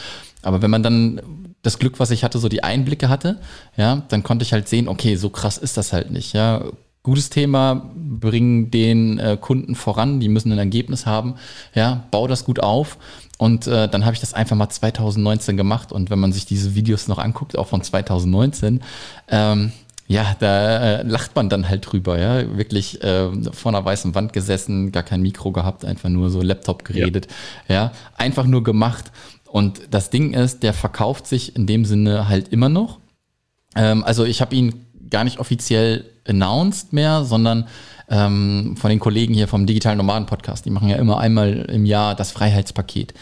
Aber wenn man dann das Glück, was ich hatte, so die Einblicke hatte, ja, dann konnte ich halt sehen, okay, so krass ist das halt nicht, ja. Gutes Thema, bringen den äh, Kunden voran, die müssen ein Ergebnis haben, ja, bau das gut auf. Und äh, dann habe ich das einfach mal 2019 gemacht. Und wenn man sich diese Videos noch anguckt, auch von 2019, ähm, ja, da äh, lacht man dann halt drüber, ja. Wirklich äh, vor einer weißen Wand gesessen, gar kein Mikro gehabt, einfach nur so Laptop geredet, ja. ja. Einfach nur gemacht. Und das Ding ist, der verkauft sich in dem Sinne halt immer noch. Ähm, also ich habe ihn gar nicht offiziell announced mehr, sondern ähm, von den Kollegen hier vom Digitalen Nomaden Podcast. Die machen ja immer einmal im Jahr das Freiheitspaket.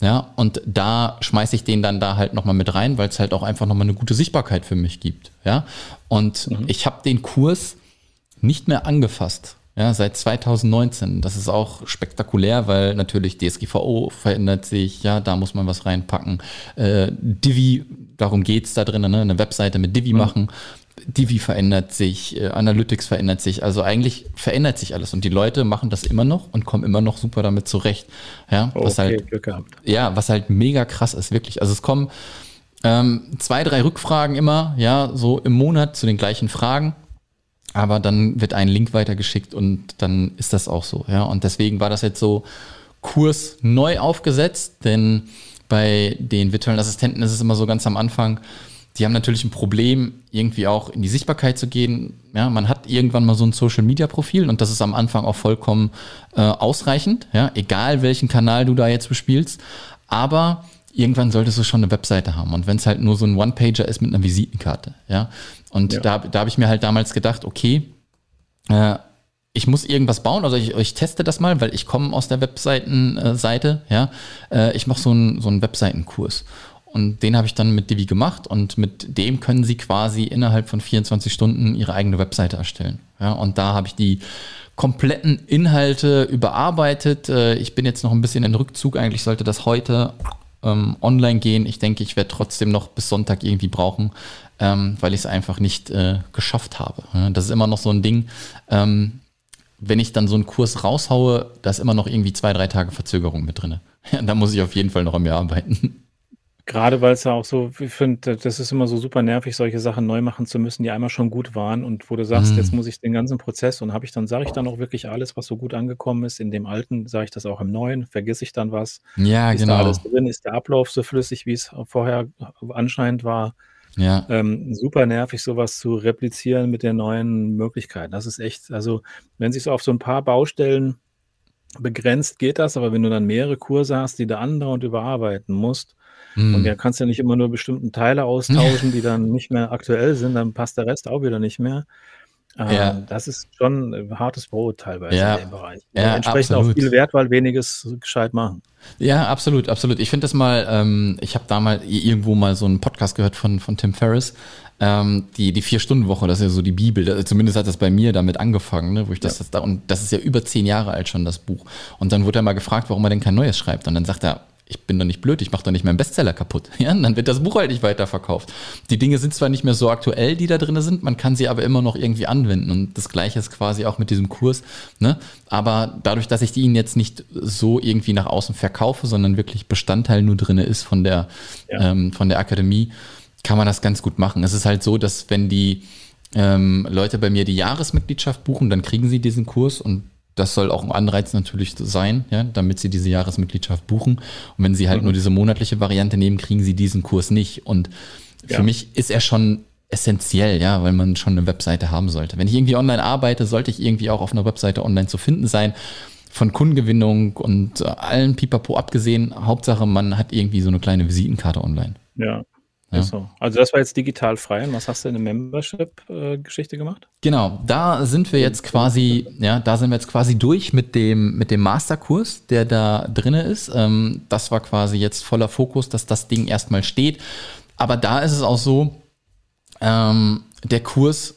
Ja, und da schmeiße ich den dann da halt nochmal mit rein, weil es halt auch einfach nochmal eine gute Sichtbarkeit für mich gibt. Ja, und mhm. ich habe den Kurs nicht mehr angefasst. Ja, seit 2019. Das ist auch spektakulär, weil natürlich DSGVO verändert sich. Ja, da muss man was reinpacken. Äh, Divi, darum geht's da drin, ne? eine Webseite mit Divi mhm. machen. Divi verändert sich, äh, Analytics verändert sich. Also eigentlich verändert sich alles und die Leute machen das immer noch und kommen immer noch super damit zurecht. Ja, okay, was halt, Glück gehabt. Ja, was halt mega krass ist, wirklich. Also es kommen ähm, zwei, drei Rückfragen immer, ja, so im Monat zu den gleichen Fragen. Aber dann wird ein Link weitergeschickt und dann ist das auch so, ja. Und deswegen war das jetzt so Kurs neu aufgesetzt, denn bei den virtuellen Assistenten ist es immer so ganz am Anfang, die haben natürlich ein Problem, irgendwie auch in die Sichtbarkeit zu gehen. Ja, man hat irgendwann mal so ein Social Media Profil und das ist am Anfang auch vollkommen äh, ausreichend, ja, egal welchen Kanal du da jetzt bespielst. Aber irgendwann solltest du schon eine Webseite haben. Und wenn es halt nur so ein One-Pager ist mit einer Visitenkarte, ja. Und ja. da, da habe ich mir halt damals gedacht, okay, äh, ich muss irgendwas bauen, also ich, ich teste das mal, weil ich komme aus der Webseitenseite, ja. Äh, ich mache so einen so einen Webseitenkurs. Und den habe ich dann mit Divi gemacht und mit dem können Sie quasi innerhalb von 24 Stunden Ihre eigene Webseite erstellen. Ja, und da habe ich die kompletten Inhalte überarbeitet. Äh, ich bin jetzt noch ein bisschen in Rückzug. Eigentlich sollte das heute ähm, online gehen. Ich denke, ich werde trotzdem noch bis Sonntag irgendwie brauchen, ähm, weil ich es einfach nicht äh, geschafft habe. Das ist immer noch so ein Ding. Ähm, wenn ich dann so einen Kurs raushaue, da ist immer noch irgendwie zwei, drei Tage Verzögerung mit drin. Ja, da muss ich auf jeden Fall noch an mir arbeiten. Gerade weil es ja auch so ich finde, das ist immer so super nervig, solche Sachen neu machen zu müssen, die einmal schon gut waren und wo du sagst: „Jetzt mhm. muss ich den ganzen Prozess“ und habe ich dann sage ich dann auch wirklich alles, was so gut angekommen ist in dem Alten, sage ich das auch im Neuen? Vergesse ich dann was? Ja, Ist da alles drin? Ist der Ablauf so flüssig, wie es vorher anscheinend war? Ja. Ähm, super nervig, sowas zu replizieren mit den neuen Möglichkeiten. Das ist echt also, wenn sich so auf so ein paar Baustellen begrenzt, geht das, aber wenn du dann mehrere Kurse hast, die du andauernd überarbeiten musst Mhm. Und ja kannst ja nicht immer nur bestimmten Teile austauschen, die dann nicht mehr aktuell sind, dann passt der Rest auch wieder nicht mehr. Ähm, ja. Das ist schon äh, hartes Brot teilweise ja. in dem Bereich. Ja, entsprechend absolut. auch viel wert, weil weniges gescheit machen. Ja, absolut, absolut. Ich finde das mal, ähm, ich habe da mal irgendwo mal so einen Podcast gehört von, von Tim Ferriss, ähm, die, die Vier-Stunden-Woche, das ist ja so die Bibel. Zumindest hat das bei mir damit angefangen, ne, wo ich das, das da, und das ist ja über zehn Jahre alt schon, das Buch. Und dann wurde er mal gefragt, warum er denn kein neues schreibt. Und dann sagt er, ich bin doch nicht blöd, ich mache doch nicht meinen Bestseller kaputt. Ja, dann wird das Buch halt nicht weiterverkauft. Die Dinge sind zwar nicht mehr so aktuell, die da drin sind, man kann sie aber immer noch irgendwie anwenden. Und das gleiche ist quasi auch mit diesem Kurs. Ne? Aber dadurch, dass ich ihn jetzt nicht so irgendwie nach außen verkaufe, sondern wirklich Bestandteil nur drin ist von der, ja. ähm, von der Akademie, kann man das ganz gut machen. Es ist halt so, dass wenn die ähm, Leute bei mir die Jahresmitgliedschaft buchen, dann kriegen sie diesen Kurs und das soll auch ein Anreiz natürlich sein, ja, damit sie diese Jahresmitgliedschaft buchen. Und wenn sie halt mhm. nur diese monatliche Variante nehmen, kriegen sie diesen Kurs nicht. Und für ja. mich ist er schon essentiell, ja, weil man schon eine Webseite haben sollte. Wenn ich irgendwie online arbeite, sollte ich irgendwie auch auf einer Webseite online zu finden sein. Von Kundengewinnung und allen Pipapo abgesehen, Hauptsache man hat irgendwie so eine kleine Visitenkarte online. Ja, ja. So. Also das war jetzt digital frei. Und was hast du in der Membership-Geschichte gemacht? Genau, da sind wir jetzt quasi, ja, da sind wir jetzt quasi durch mit dem, mit dem Masterkurs, der da drinne ist. Ähm, das war quasi jetzt voller Fokus, dass das Ding erstmal steht. Aber da ist es auch so, ähm, der Kurs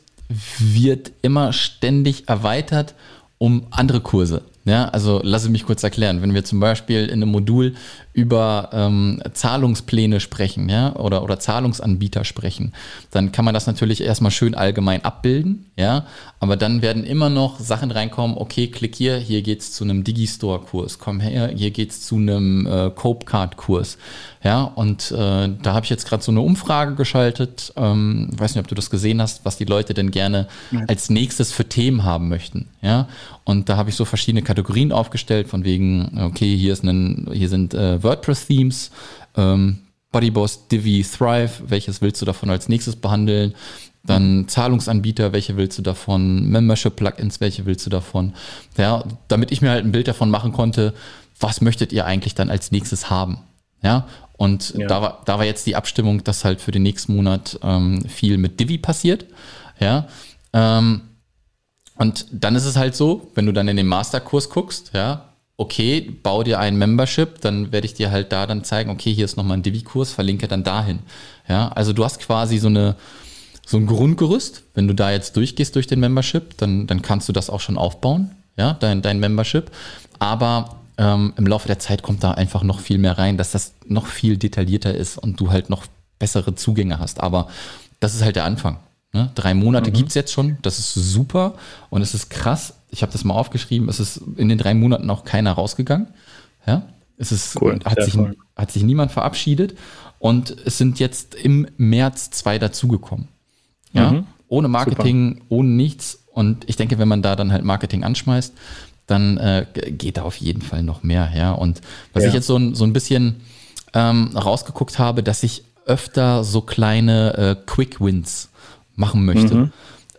wird immer ständig erweitert um andere Kurse. Ja, also lasse mich kurz erklären. Wenn wir zum Beispiel in einem Modul über ähm, Zahlungspläne sprechen, ja, oder, oder Zahlungsanbieter sprechen, dann kann man das natürlich erstmal schön allgemein abbilden, ja, aber dann werden immer noch Sachen reinkommen, okay, klick hier, hier geht's zu einem Digistore-Kurs, komm her, hier geht's zu einem äh, Copecard-Kurs, ja, und äh, da habe ich jetzt gerade so eine Umfrage geschaltet, ähm, weiß nicht, ob du das gesehen hast, was die Leute denn gerne ja. als nächstes für Themen haben möchten, ja, und da habe ich so verschiedene Kategorien aufgestellt, von wegen, okay, hier ist ein, hier sind äh, WordPress-Themes, ähm, Bodyboss, Divi, Thrive, welches willst du davon als nächstes behandeln? dann Zahlungsanbieter, welche willst du davon, Membership-Plugins, welche willst du davon. Ja, damit ich mir halt ein Bild davon machen konnte, was möchtet ihr eigentlich dann als nächstes haben. Ja, und ja. Da, war, da war jetzt die Abstimmung, dass halt für den nächsten Monat ähm, viel mit Divi passiert. Ja, ähm, und dann ist es halt so, wenn du dann in den Masterkurs guckst, ja, okay, bau dir ein Membership, dann werde ich dir halt da dann zeigen, okay, hier ist nochmal ein Divi-Kurs, verlinke dann dahin. Ja, also du hast quasi so eine, so ein Grundgerüst. Wenn du da jetzt durchgehst durch den Membership, dann, dann kannst du das auch schon aufbauen, ja, dein, dein Membership. Aber ähm, im Laufe der Zeit kommt da einfach noch viel mehr rein, dass das noch viel detaillierter ist und du halt noch bessere Zugänge hast. Aber das ist halt der Anfang. Ne? Drei Monate mhm. gibt es jetzt schon, das ist super und es ist krass. Ich habe das mal aufgeschrieben, es ist in den drei Monaten auch keiner rausgegangen. Ja? Es ist, cool, hat, sich, hat sich niemand verabschiedet und es sind jetzt im März zwei dazugekommen. Ja? Mhm. Ohne Marketing, super. ohne nichts. Und ich denke, wenn man da dann halt Marketing anschmeißt, dann äh, geht da auf jeden Fall noch mehr. Ja? Und was ja. ich jetzt so, ein, so ein bisschen ähm, rausgeguckt habe, dass ich öfter so kleine äh, Quick Wins machen möchte. Mhm.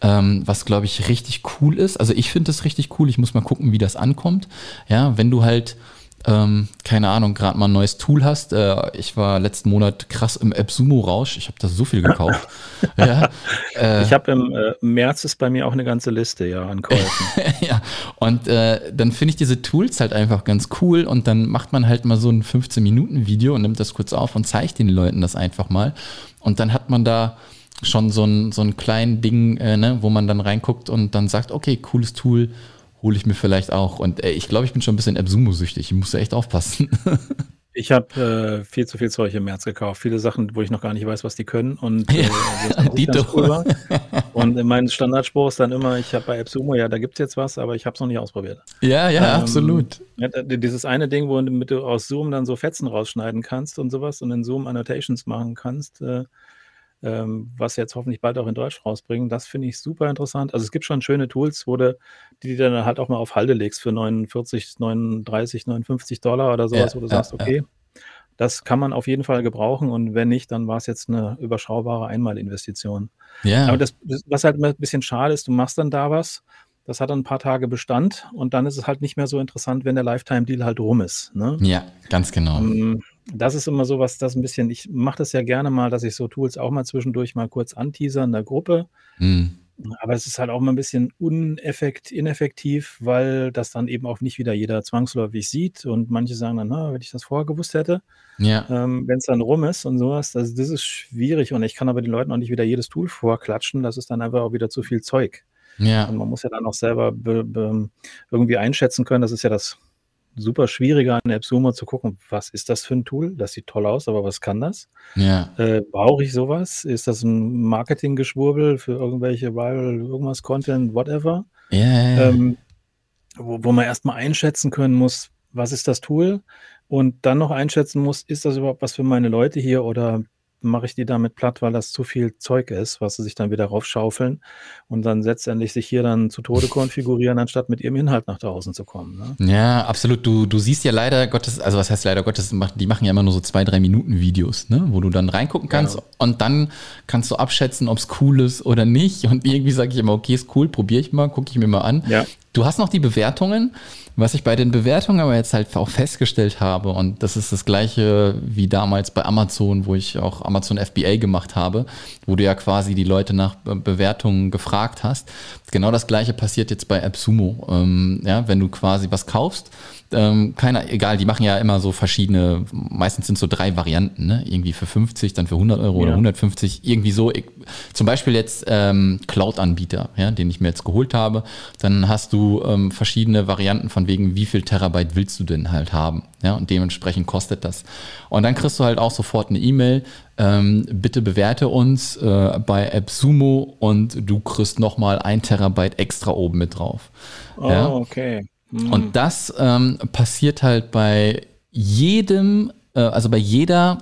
Ähm, was glaube ich richtig cool ist. Also ich finde das richtig cool. Ich muss mal gucken, wie das ankommt. Ja, wenn du halt ähm, keine Ahnung, gerade mal ein neues Tool hast. Äh, ich war letzten Monat krass im AppSumo-Rausch. Ich habe da so viel gekauft. ja, äh, ich habe im äh, März ist bei mir auch eine ganze Liste ja an Käufen. ja, und äh, dann finde ich diese Tools halt einfach ganz cool und dann macht man halt mal so ein 15-Minuten-Video und nimmt das kurz auf und zeigt den Leuten das einfach mal. Und dann hat man da schon so ein, so ein kleines Ding, äh, ne, wo man dann reinguckt und dann sagt, okay, cooles Tool, hole ich mir vielleicht auch. Und ey, ich glaube, ich bin schon ein bisschen Absumo-süchtig. Ich muss da echt aufpassen. Ich habe äh, viel zu viel Zeug im März gekauft. Viele Sachen, wo ich noch gar nicht weiß, was die können. Und äh, die cool Und mein Standardspruch ist dann immer, ich habe bei AppSumo, ja, da gibt es jetzt was, aber ich habe es noch nicht ausprobiert. Ja, ja, ähm, absolut. Dieses eine Ding, wo du aus Zoom dann so Fetzen rausschneiden kannst und sowas und in Zoom Annotations machen kannst, äh, ähm, was jetzt hoffentlich bald auch in Deutsch rausbringen. Das finde ich super interessant. Also es gibt schon schöne Tools, wo du die du dann halt auch mal auf Halde legst für 49, 39, 59 Dollar oder sowas, ja, wo du ja, sagst, okay, ja. das kann man auf jeden Fall gebrauchen und wenn nicht, dann war es jetzt eine überschaubare Einmalinvestition. Ja. Aber das, was halt ein bisschen schade ist, du machst dann da was, das hat dann ein paar Tage Bestand und dann ist es halt nicht mehr so interessant, wenn der Lifetime-Deal halt rum ist. Ne? Ja, ganz genau. Ähm, das ist immer so was, das ein bisschen, ich mache das ja gerne mal, dass ich so Tools auch mal zwischendurch mal kurz anteaser in der Gruppe. Mhm. Aber es ist halt auch mal ein bisschen uneffekt, ineffektiv, weil das dann eben auch nicht wieder jeder zwangsläufig sieht. Und manche sagen dann, na, wenn ich das vorher gewusst hätte, ja. ähm, wenn es dann rum ist und sowas, das, das ist schwierig. Und ich kann aber den Leuten auch nicht wieder jedes Tool vorklatschen. Das ist dann einfach auch wieder zu viel Zeug. Ja. Und man muss ja dann auch selber be, be, irgendwie einschätzen können. Das ist ja das super schwieriger an AppSumo zu gucken, was ist das für ein Tool? Das sieht toll aus, aber was kann das? Ja. Äh, brauche ich sowas? Ist das ein Marketinggeschwurbel für irgendwelche Viral, irgendwas, Content, whatever? Ja, ja, ähm, wo, wo man erstmal einschätzen können muss, was ist das Tool? Und dann noch einschätzen muss, ist das überhaupt was für meine Leute hier oder mache ich die damit platt, weil das zu viel Zeug ist, was sie sich dann wieder raufschaufeln und dann letztendlich sich hier dann zu Tode konfigurieren, anstatt mit ihrem Inhalt nach draußen zu kommen. Ne? Ja, absolut. Du, du siehst ja leider Gottes, also was heißt leider Gottes, die machen ja immer nur so zwei, drei Minuten Videos, ne? wo du dann reingucken kannst ja. und dann kannst du abschätzen, ob es cool ist oder nicht. Und irgendwie sage ich immer, okay, ist cool, probiere ich mal, gucke ich mir mal an. Ja. Du hast noch die Bewertungen. Was ich bei den Bewertungen aber jetzt halt auch festgestellt habe, und das ist das gleiche wie damals bei Amazon, wo ich auch Amazon FBA gemacht habe, wo du ja quasi die Leute nach Bewertungen gefragt hast. Genau das gleiche passiert jetzt bei AppSumo. Ähm, ja, wenn du quasi was kaufst, ähm, keiner, egal, die machen ja immer so verschiedene, meistens sind so drei Varianten, ne? irgendwie für 50, dann für 100 Euro ja. oder 150, irgendwie so. Ich, zum Beispiel jetzt ähm, Cloud-Anbieter, ja, den ich mir jetzt geholt habe, dann hast du ähm, verschiedene Varianten von wegen, wie viel Terabyte willst du denn halt haben, ja, und dementsprechend kostet das. Und dann kriegst du halt auch sofort eine E-Mail, ähm, bitte bewerte uns äh, bei AppSumo und du kriegst nochmal ein Terabyte extra oben mit drauf. Oh, ja? okay. Mhm. Und das ähm, passiert halt bei jedem, äh, also bei jeder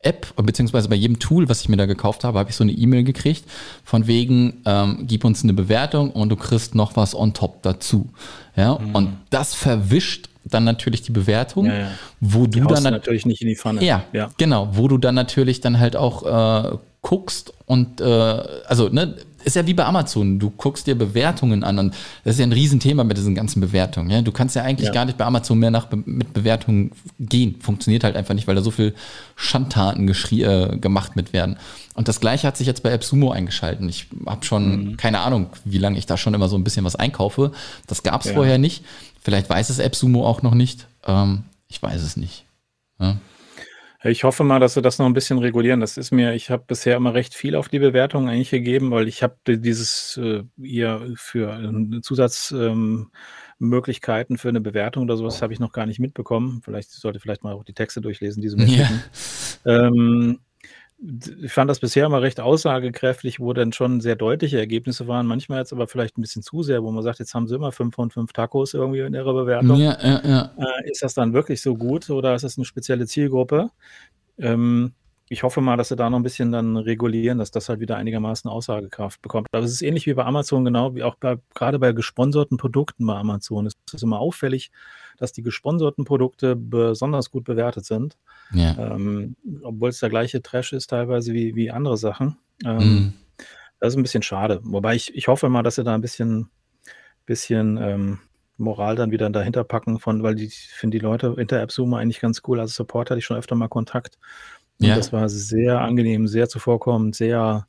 App, beziehungsweise bei jedem Tool, was ich mir da gekauft habe, habe ich so eine E-Mail gekriegt, von wegen, ähm, gib uns eine Bewertung und du kriegst noch was on top dazu. Ja, mhm. und das verwischt dann natürlich die Bewertung, ja, ja. wo die du dann natürlich nicht in die Pfanne. Ja, ja, genau, wo du dann natürlich dann halt auch äh, guckst und äh, also ne, ist ja wie bei Amazon, du guckst dir Bewertungen an und das ist ja ein Riesenthema mit diesen ganzen Bewertungen. Ja? Du kannst ja eigentlich ja. gar nicht bei Amazon mehr nach mit Bewertungen gehen. Funktioniert halt einfach nicht, weil da so viel Schandtaten äh, gemacht mit werden. Und das gleiche hat sich jetzt bei AppSumo eingeschalten. Ich habe schon mhm. keine Ahnung, wie lange ich da schon immer so ein bisschen was einkaufe. Das gab es ja. vorher nicht. Vielleicht weiß es AppSumo auch noch nicht. Ähm, ich weiß es nicht. Ja? Ich hoffe mal, dass sie das noch ein bisschen regulieren. Das ist mir ich habe bisher immer recht viel auf die Bewertung eigentlich gegeben, weil ich habe dieses, äh, hier für, äh, Zusatz ähm, für eine Bewertung oder sowas habe ich noch gar nicht mitbekommen. Vielleicht sollte vielleicht mal auch die Texte durchlesen, die sie mir Ja. Ähm, ich fand das bisher immer recht aussagekräftig, wo dann schon sehr deutliche Ergebnisse waren. Manchmal jetzt aber vielleicht ein bisschen zu sehr, wo man sagt, jetzt haben sie immer fünf von fünf Tacos irgendwie in ihrer Bewertung. Ja, ja, ja. Äh, ist das dann wirklich so gut oder ist das eine spezielle Zielgruppe? Ähm, ich hoffe mal, dass sie da noch ein bisschen dann regulieren, dass das halt wieder einigermaßen Aussagekraft bekommt. Aber es ist ähnlich wie bei Amazon, genau wie auch bei, gerade bei gesponserten Produkten bei Amazon. Es ist immer auffällig, dass die gesponserten Produkte besonders gut bewertet sind. Ja. Ähm, obwohl es der gleiche Trash ist teilweise wie, wie andere Sachen. Ähm, mhm. Das ist ein bisschen schade. Wobei ich, ich hoffe mal, dass sie da ein bisschen, bisschen ähm, Moral dann wieder dahinter packen, von, weil ich finde die Leute hinter AppSumo eigentlich ganz cool. Als Support hatte ich schon öfter mal Kontakt. Und ja. das war sehr angenehm, sehr zuvorkommend, sehr,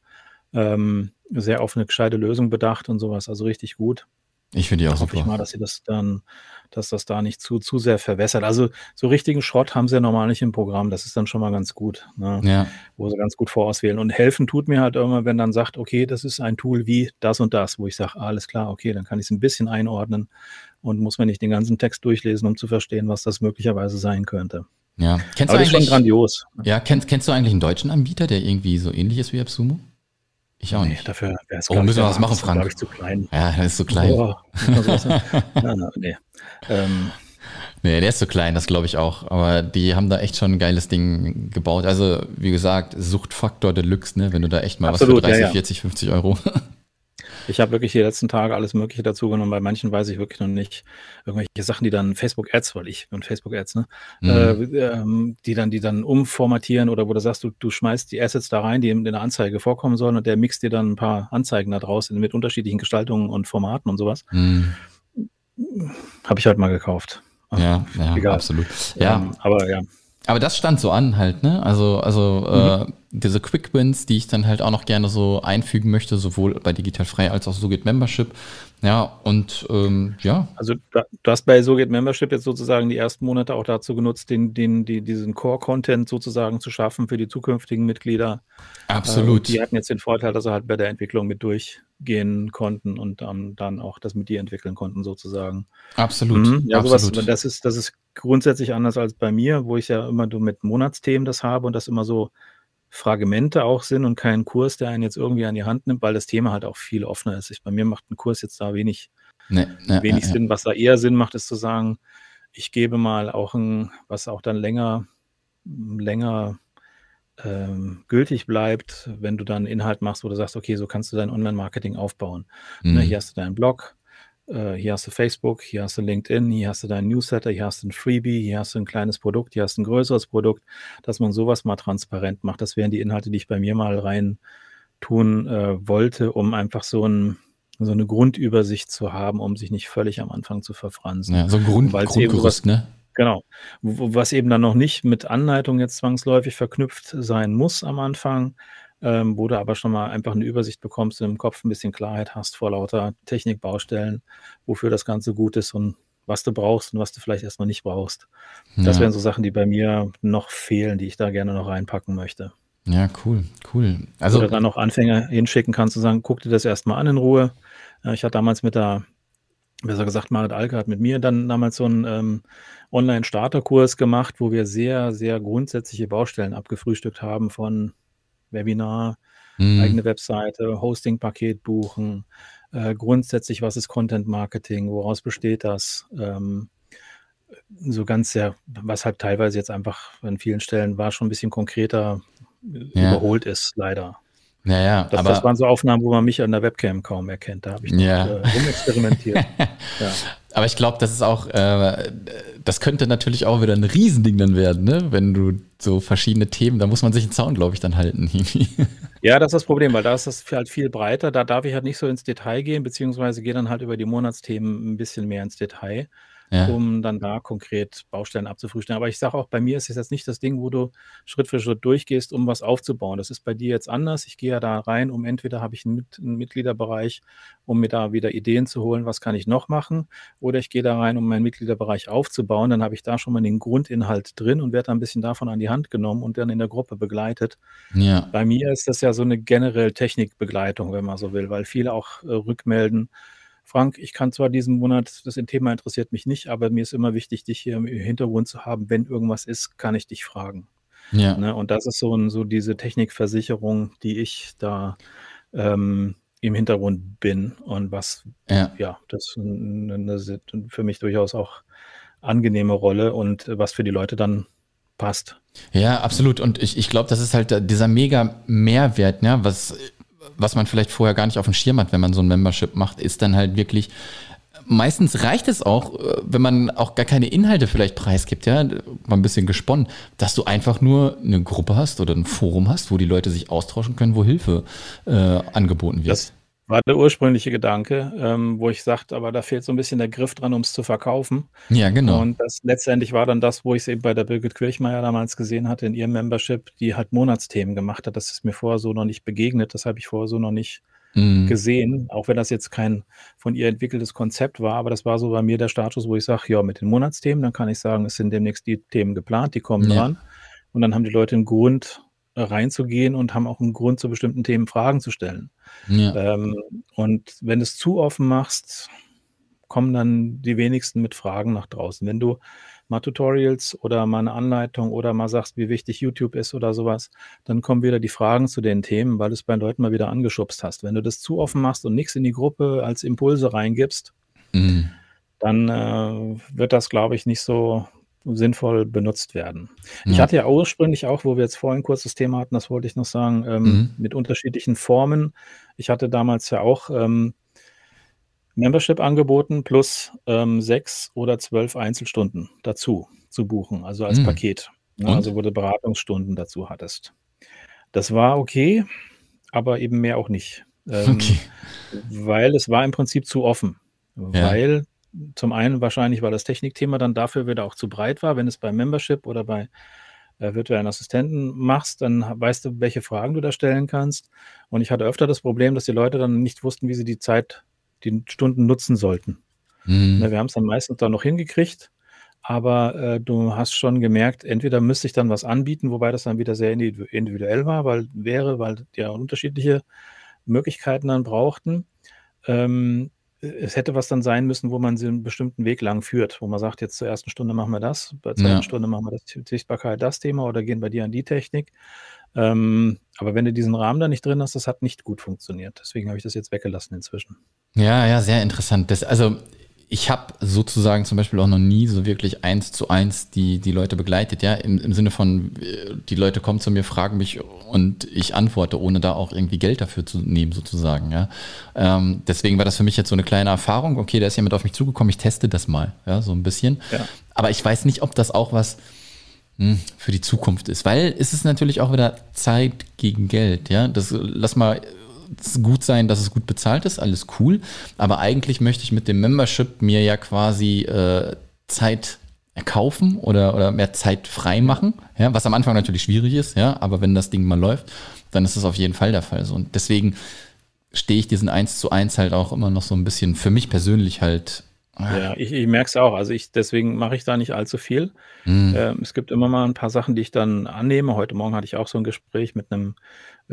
ähm, sehr auf eine gescheite Lösung bedacht und sowas. Also richtig gut. Ich finde die auch da hoffe ich mal, dass sie das dann, dass das da nicht zu, zu sehr verwässert. Also so richtigen Schrott haben sie ja normal nicht im Programm. Das ist dann schon mal ganz gut, ne? ja. wo sie ganz gut vorauswählen. Und helfen tut mir halt immer, wenn dann sagt, okay, das ist ein Tool wie das und das, wo ich sage, alles klar, okay, dann kann ich es ein bisschen einordnen und muss mir nicht den ganzen Text durchlesen, um zu verstehen, was das möglicherweise sein könnte. Ja, kennst Aber du eigentlich, schon grandios. Ja, kennst, kennst du eigentlich einen deutschen Anbieter, der irgendwie so ähnlich ist wie AppSumo? Ich auch nee, nicht. Dafür wäre es Oh, müssen wir was machen, Frank? ich, zu klein. Ja, der ist zu klein. Oh, na, na, nee. Ähm, nee, der ist zu klein, das glaube ich auch. Aber die haben da echt schon ein geiles Ding gebaut. Also, wie gesagt, Suchtfaktor Deluxe, ne? Wenn du da echt mal Absolut, was für 30, ja, ja. 40, 50 Euro ich habe wirklich die letzten Tage alles Mögliche dazu genommen. Bei manchen weiß ich wirklich noch nicht irgendwelche Sachen, die dann Facebook Ads, weil ich und Facebook Ads, ne, mhm. äh, ähm, die dann, die dann umformatieren oder wo du sagst, du, du schmeißt die Assets da rein, die in der Anzeige vorkommen sollen und der mixt dir dann ein paar Anzeigen da draußen mit unterschiedlichen Gestaltungen und Formaten und sowas. Mhm. Habe ich halt mal gekauft. Ja, ja, Egal. absolut. Ja, ähm, aber ja. Aber das stand so an halt, ne? Also, also äh, mhm. äh, diese Quick Wins, die ich dann halt auch noch gerne so einfügen möchte, sowohl bei Digital Frei als auch So geht Membership. Ja, und ähm, ja. Also du hast bei So geht Membership jetzt sozusagen die ersten Monate auch dazu genutzt, den, den, die, diesen Core-Content sozusagen zu schaffen für die zukünftigen Mitglieder. Absolut. Äh, die hatten jetzt den Vorteil, dass sie halt bei der Entwicklung mit durchgehen konnten und ähm, dann auch das mit dir entwickeln konnten, sozusagen. Absolut. Mhm. Ja, Absolut. Sowas, das ist, das ist grundsätzlich anders als bei mir, wo ich ja immer nur mit Monatsthemen das habe und das immer so Fragmente auch sind und kein Kurs, der einen jetzt irgendwie an die Hand nimmt, weil das Thema halt auch viel offener ist. Ich, bei mir macht ein Kurs jetzt da wenig, nee, nee, wenig nee, Sinn. Was da eher Sinn macht, ist zu sagen, ich gebe mal auch ein, was auch dann länger, länger ähm, gültig bleibt, wenn du dann Inhalt machst, wo du sagst, okay, so kannst du dein Online-Marketing aufbauen. Mhm. Na, hier hast du deinen Blog, äh, hier hast du Facebook, hier hast du LinkedIn, hier hast du deinen Newsletter, hier hast du ein Freebie, hier hast du ein kleines Produkt, hier hast du ein größeres Produkt, dass man sowas mal transparent macht. Das wären die Inhalte, die ich bei mir mal rein tun äh, wollte, um einfach so ein so eine Grundübersicht zu haben, um sich nicht völlig am Anfang zu verfransen. Ja, so ein Grund, Grundgerüst, ne? Genau. Was eben dann noch nicht mit Anleitung jetzt zwangsläufig verknüpft sein muss am Anfang, ähm, wo du aber schon mal einfach eine Übersicht bekommst, im Kopf ein bisschen Klarheit hast vor lauter Technikbaustellen, wofür das Ganze gut ist und was du brauchst und was du vielleicht erstmal nicht brauchst. Ja. Das wären so Sachen, die bei mir noch fehlen, die ich da gerne noch reinpacken möchte. Ja, cool, cool. Also Oder dann noch Anfänger hinschicken kannst, zu sagen, guck dir das erstmal an in Ruhe. Ich hatte damals mit der, besser gesagt, Marit Alke hat mit mir dann damals so einen ähm, Online-Starterkurs gemacht, wo wir sehr, sehr grundsätzliche Baustellen abgefrühstückt haben von Webinar, mhm. eigene Webseite, Hosting-Paket buchen, äh, grundsätzlich, was ist Content Marketing, woraus besteht das? Ähm, so ganz sehr, was halt teilweise jetzt einfach an vielen Stellen war, schon ein bisschen konkreter ja. überholt ist, leider. Ja, ja, das, aber, das waren so Aufnahmen, wo man mich an der Webcam kaum erkennt. Da habe ich noch ja. äh, rumexperimentiert. ja. Aber ich glaube, das ist auch, äh, das könnte natürlich auch wieder ein Riesending dann werden, ne? wenn du so verschiedene Themen, da muss man sich einen Zaun, glaube ich, dann halten. ja, das ist das Problem, weil da ist das halt viel breiter. Da darf ich halt nicht so ins Detail gehen, beziehungsweise gehe dann halt über die Monatsthemen ein bisschen mehr ins Detail ja. um dann da konkret Baustellen abzufrühstellen. Aber ich sage auch, bei mir ist es jetzt nicht das Ding, wo du Schritt für Schritt durchgehst, um was aufzubauen. Das ist bei dir jetzt anders. Ich gehe ja da rein, um entweder habe ich einen, einen Mitgliederbereich, um mir da wieder Ideen zu holen, was kann ich noch machen, oder ich gehe da rein, um meinen Mitgliederbereich aufzubauen. Dann habe ich da schon mal den Grundinhalt drin und werde da ein bisschen davon an die Hand genommen und dann in der Gruppe begleitet. Ja. Bei mir ist das ja so eine generell Technikbegleitung, wenn man so will, weil viele auch äh, rückmelden, Frank, ich kann zwar diesen Monat, das Thema interessiert mich nicht, aber mir ist immer wichtig, dich hier im Hintergrund zu haben. Wenn irgendwas ist, kann ich dich fragen. Ja. Ne? Und das ist so, ein, so diese Technikversicherung, die ich da ähm, im Hintergrund bin und was, ja, ja das ist für mich durchaus auch angenehme Rolle und was für die Leute dann passt. Ja, absolut. Und ich, ich glaube, das ist halt dieser mega Mehrwert, ne? was was man vielleicht vorher gar nicht auf dem Schirm hat, wenn man so ein Membership macht, ist dann halt wirklich meistens reicht es auch, äh, wenn man auch gar keine Inhalte vielleicht preisgibt, ja, mal ein bisschen gesponnen, dass du einfach nur eine Gruppe hast oder ein Forum hast, wo die Leute sich austauschen können, wo Hilfe äh, angeboten wird. Das, war der ursprüngliche Gedanke, ähm, wo ich sagte, aber da fehlt so ein bisschen der Griff dran, um es zu verkaufen. Ja, genau. Und das letztendlich war dann das, wo ich es eben bei der Birgit Kirchmeier damals gesehen hatte in ihrem Membership, die halt Monatsthemen gemacht hat. Das ist mir vorher so noch nicht begegnet, das habe ich vorher so noch nicht mhm. gesehen, auch wenn das jetzt kein von ihr entwickeltes Konzept war, aber das war so bei mir der Status, wo ich sage, ja, mit den Monatsthemen, dann kann ich sagen, es sind demnächst die Themen geplant, die kommen ja. dran. Und dann haben die Leute einen Grund, reinzugehen und haben auch einen Grund, zu bestimmten Themen Fragen zu stellen. Ja. Ähm, und wenn du es zu offen machst, kommen dann die wenigsten mit Fragen nach draußen. Wenn du mal Tutorials oder mal eine Anleitung oder mal sagst, wie wichtig YouTube ist oder sowas, dann kommen wieder die Fragen zu den Themen, weil du es bei Leuten mal wieder angeschubst hast. Wenn du das zu offen machst und nichts in die Gruppe als Impulse reingibst, mhm. dann äh, wird das, glaube ich, nicht so sinnvoll benutzt werden. Ja. Ich hatte ja ursprünglich auch, wo wir jetzt vorhin kurz das Thema hatten, das wollte ich noch sagen, ähm, mhm. mit unterschiedlichen Formen. Ich hatte damals ja auch ähm, Membership angeboten plus ähm, sechs oder zwölf Einzelstunden dazu zu buchen, also als mhm. Paket. Ne, also wo du Beratungsstunden dazu hattest. Das war okay, aber eben mehr auch nicht. Ähm, okay. Weil es war im Prinzip zu offen. Ja. Weil zum einen wahrscheinlich, weil das Technikthema dann dafür wieder auch zu breit war. Wenn es bei Membership oder bei äh, virtuellen Assistenten machst, dann weißt du, welche Fragen du da stellen kannst. Und ich hatte öfter das Problem, dass die Leute dann nicht wussten, wie sie die Zeit, die Stunden nutzen sollten. Mhm. Ne, wir haben es dann meistens da noch hingekriegt, aber äh, du hast schon gemerkt, entweder müsste ich dann was anbieten, wobei das dann wieder sehr individuell war, weil wäre, weil die ja unterschiedliche Möglichkeiten dann brauchten. Ähm, es hätte was dann sein müssen, wo man sie einen bestimmten Weg lang führt, wo man sagt, jetzt zur ersten Stunde machen wir das, bei der zweiten ja. Stunde machen wir das Sichtbarkeit das Thema oder gehen bei dir an die Technik. Ähm, aber wenn du diesen Rahmen da nicht drin hast, das hat nicht gut funktioniert. Deswegen habe ich das jetzt weggelassen inzwischen. Ja, ja, sehr interessant. Das, also ich habe sozusagen zum Beispiel auch noch nie so wirklich eins zu eins die, die Leute begleitet, ja, im, im Sinne von, die Leute kommen zu mir, fragen mich und ich antworte, ohne da auch irgendwie Geld dafür zu nehmen, sozusagen, ja. Ähm, deswegen war das für mich jetzt so eine kleine Erfahrung, okay, da ist jemand auf mich zugekommen, ich teste das mal, ja, so ein bisschen. Ja. Aber ich weiß nicht, ob das auch was hm, für die Zukunft ist, weil es ist natürlich auch wieder Zeit gegen Geld, ja. Das lass mal gut sein, dass es gut bezahlt ist, alles cool. Aber eigentlich möchte ich mit dem Membership mir ja quasi äh, Zeit erkaufen oder, oder mehr Zeit frei machen, ja, was am Anfang natürlich schwierig ist, ja, aber wenn das Ding mal läuft, dann ist es auf jeden Fall der Fall so. Und deswegen stehe ich diesen 1 zu 1 halt auch immer noch so ein bisschen für mich persönlich halt. Ah. Ja, ich, ich merke es auch. Also ich, deswegen mache ich da nicht allzu viel. Mhm. Ähm, es gibt immer mal ein paar Sachen, die ich dann annehme. Heute Morgen hatte ich auch so ein Gespräch mit einem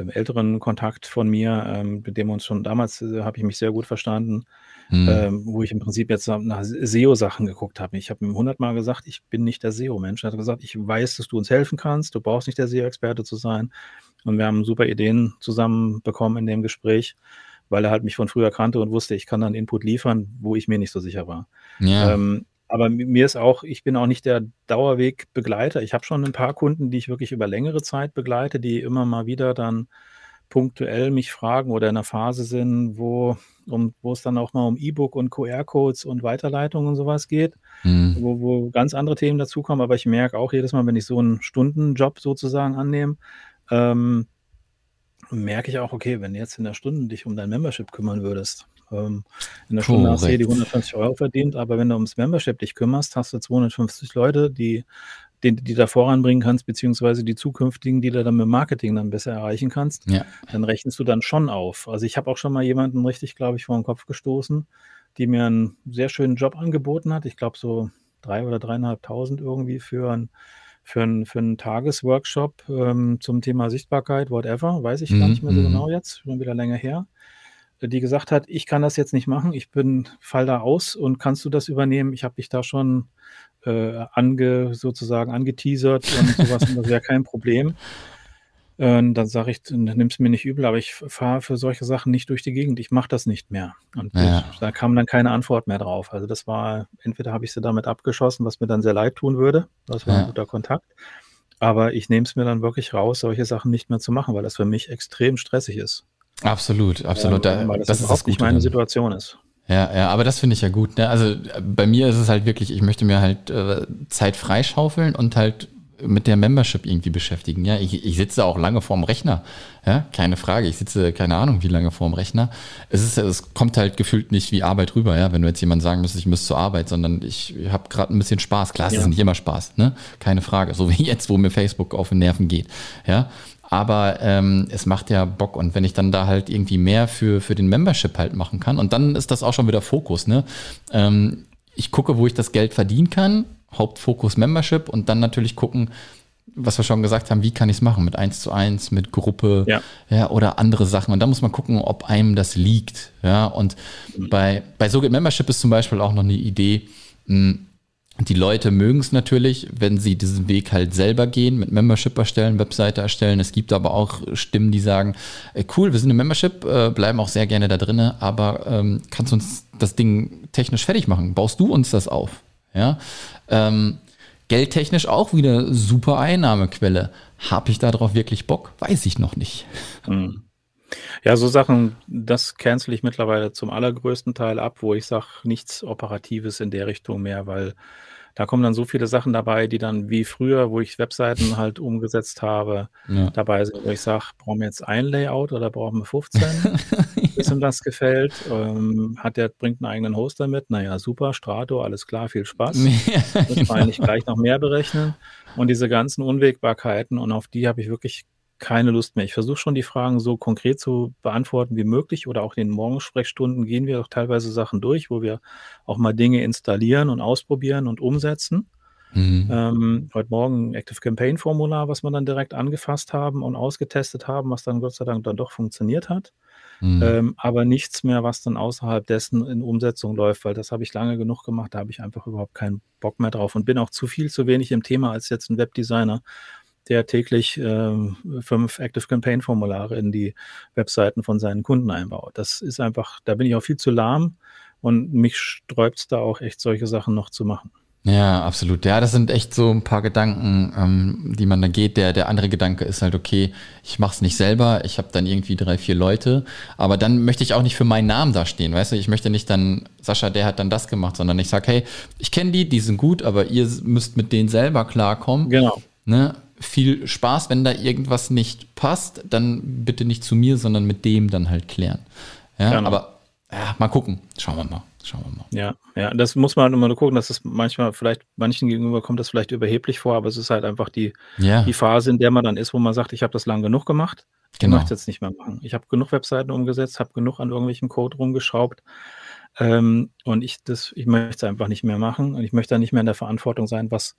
älteren Kontakt von mir, ähm, mit dem wir uns schon damals äh, habe ich mich sehr gut verstanden, mhm. ähm, wo ich im Prinzip jetzt nach SEO-Sachen geguckt habe. Ich habe ihm hundertmal gesagt, ich bin nicht der SEO-Mensch. Er hat gesagt, ich weiß, dass du uns helfen kannst, du brauchst nicht der SEO-Experte zu sein. Und wir haben super Ideen zusammen bekommen in dem Gespräch, weil er halt mich von früher kannte und wusste, ich kann dann Input liefern, wo ich mir nicht so sicher war. Ja. Ähm, aber mir ist auch, ich bin auch nicht der Dauerwegbegleiter. Ich habe schon ein paar Kunden, die ich wirklich über längere Zeit begleite, die immer mal wieder dann punktuell mich fragen oder in einer Phase sind, wo um wo es dann auch mal um E-Book und QR-Codes und Weiterleitungen und sowas geht, Mhm. wo wo ganz andere Themen dazukommen. Aber ich merke auch jedes Mal, wenn ich so einen Stundenjob sozusagen annehme, ähm, merke ich auch, okay, wenn du jetzt in der Stunde dich um dein Membership kümmern würdest, ähm, in der Stunde hast du die Korrekt. 150 Euro verdient, aber wenn du ums Membership dich kümmerst, hast du 250 Leute, die den die da voranbringen kannst, beziehungsweise die zukünftigen, die du dann mit Marketing dann besser erreichen kannst, Ja. dann rechnest du dann schon auf. Also, ich habe auch schon mal jemanden richtig, glaube ich, vor den Kopf gestoßen, die mir einen sehr schönen Job angeboten hat. Ich glaube, so 3 oder 3.500 irgendwie für 'n für 'n für 'n Tagesworkshop, ähm, zum Thema Sichtbarkeit, whatever, weiß ich gar Mhm, nicht mehr so mhm. genau jetzt, schon wieder länger her. Äh, die gesagt hat: „Ich kann das jetzt nicht machen. Ich bin falle da aus und kannst du das übernehmen? Ich habe dich da schon, äh, ange sozusagen angeteasert und so was und das wäre kein Problem.“ Ähm, dann sage ich: „D nimm's mir nicht übel, aber ich fahre für solche Sachen nicht durch die Gegend. Ich mache das nicht mehr.“ Und Ja. da kam dann keine Antwort mehr drauf. Also, das war entweder habe ich sie damit abgeschossen, was mir dann sehr leid tun würde. Das war Ja. guter Kontakt. Aber ich nehme es mir dann wirklich raus, solche Sachen nicht mehr zu machen, weil das für mich extrem stressig ist. Absolut, absolut. Ähm, weil das das ist das überhaupt nicht meine dann. Situation ist. Ja, ja, aber das finde ich ja gut, ne? Also, bei mir ist es halt wirklich, ich möchte mir halt, äh, Zeit freischaufeln und halt mit der Membership irgendwie beschäftigen, ja? Ich ich sitze auch lange vorm Rechner, ja, keine Frage. Ich sitze, keine Ahnung, wie lange vorm Rechner. Es ist es kommt halt gefühlt nicht wie Arbeit rüber, ja, wenn du jetzt jemand sagen müsstest, ich müsste zur Arbeit, sondern ich habe gerade ein bisschen Spaß. Klar, es ist Ja. nicht immer Spaß, ne? Keine Frage. So wie jetzt, wo mir Facebook auf den Nerven geht, ja? Aber, ähm, es macht ja Bock und wenn ich dann da halt irgendwie mehr für für den Membership halt machen kann und dann ist das auch schon wieder Fokus, ne? Ähm, ich gucke, wo ich das Geld verdienen kann, Hauptfokus Membership und dann natürlich gucken, was wir schon gesagt haben, wie kann ich's machen? Mit 1:1, mit Gruppe, Ja. ja, oder andere Sachen. Und da muss man gucken, ob einem das liegt, ja? Und bei bei So geht Membership ist zum Beispiel auch noch 'ne Idee, hm, die Leute mögen's natürlich, wenn sie diesen Weg halt selber gehen, mit Membership erstellen, Webseite erstellen. Es gibt aber auch Stimmen, die sagen: „Äh, cool, wir sind im Membership, äh, bleiben auch sehr gerne da drinne, aber, ähm, kannst du uns das Ding technisch fertig machen? Baust du uns das auf?“ Ja? Ähm, geldtechnisch auch wieder super Einnahmequelle. Habe ich da drauf wirklich Bock? Weiß ich noch nicht. Mhm. Ja, so Sachen, das cancele ich mittlerweile zum allergrößten Teil ab, wo ich sage, nichts Operatives in der Richtung mehr, weil da kommen dann so viele Sachen dabei, die dann wie früher, wo ich Webseiten halt umgesetzt habe, Ja. dabei sind, wo ich sage: „Brauchen wir jetzt ein Layout oder brauchen wir 15, bis ihm das gefällt?“ Ähm, hat der bringt 'n eigenen Hoster mit. Na ja, super, Strato, alles klar, viel Spaß. Ja, Muss man eigentlich genau. gleich noch mehr berechnen. Und diese ganzen Unwägbarkeiten und auf die habe ich wirklich keine Lust mehr. Ich versuche schon, die Fragen so konkret zu beantworten wie möglich oder auch in den Morgensprechstunden gehen wir auch teilweise Sachen durch, wo wir auch mal Dinge installieren und ausprobieren und umsetzen. Mhm. Ähm, heute Morgen 'n Active Campaign Formular, was wir dann direkt angefasst haben und ausgetestet haben, was dann Gott sei Dank dann doch funktioniert hat. Mhm. Ähm, aber nichts mehr, was dann außerhalb dessen in Umsetzung läuft, weil das habe ich lange genug gemacht. Da habe ich einfach überhaupt keinen Bock mehr drauf und bin auch zu viel zu wenig im Thema als jetzt 'n Webdesigner, der täglich, ähm, 5 Active Campaign Formulare in die Webseiten von seinen Kunden einbaut. Das ist einfach da bin ich auch viel zu lahm und mich sträubt's da auch echt, solche Sachen noch zu machen. Ja, absolut. Ja, das sind echt so 'n paar Gedanken, ähm, die man da geht. Der der andere Gedanke ist halt: „Okay, ich mache es nicht selber. Ich habe dann irgendwie 3, 4 Leute, aber dann möchte ich auch nicht für meinen Namen dastehen“, weißt du? Ich möchte nicht dann: „Sascha, der hat dann das gemacht“, sondern ich sage: „Hey, ich kenne die, die sind gut, aber ihr müsst mit denen selber klarkommen“, Genau. ne? Viel Spaß, wenn da irgendwas nicht passt, dann bitte nicht zu mir, sondern mit dem dann halt klären. Ja, Genau. aber, ja, mal gucken. Schauen wir mal. Schauen wir mal. Ja, ja, das muss man halt immer nur gucken, dass das manchmal vielleicht manchen gegenüber kommt das vielleicht überheblich vor, aber es ist halt einfach die Ja. die Phase, in der man dann ist, wo man sagt: „Ich habe das lang genug gemacht. Ich Genau. möchte es jetzt nicht mehr machen. Ich habe genug Webseiten umgesetzt, habe genug an irgendwelchem Code rumgeschraubt, ähm, und ich das ich möchte es einfach nicht mehr machen und ich möchte da nicht mehr in der Verantwortung sein, was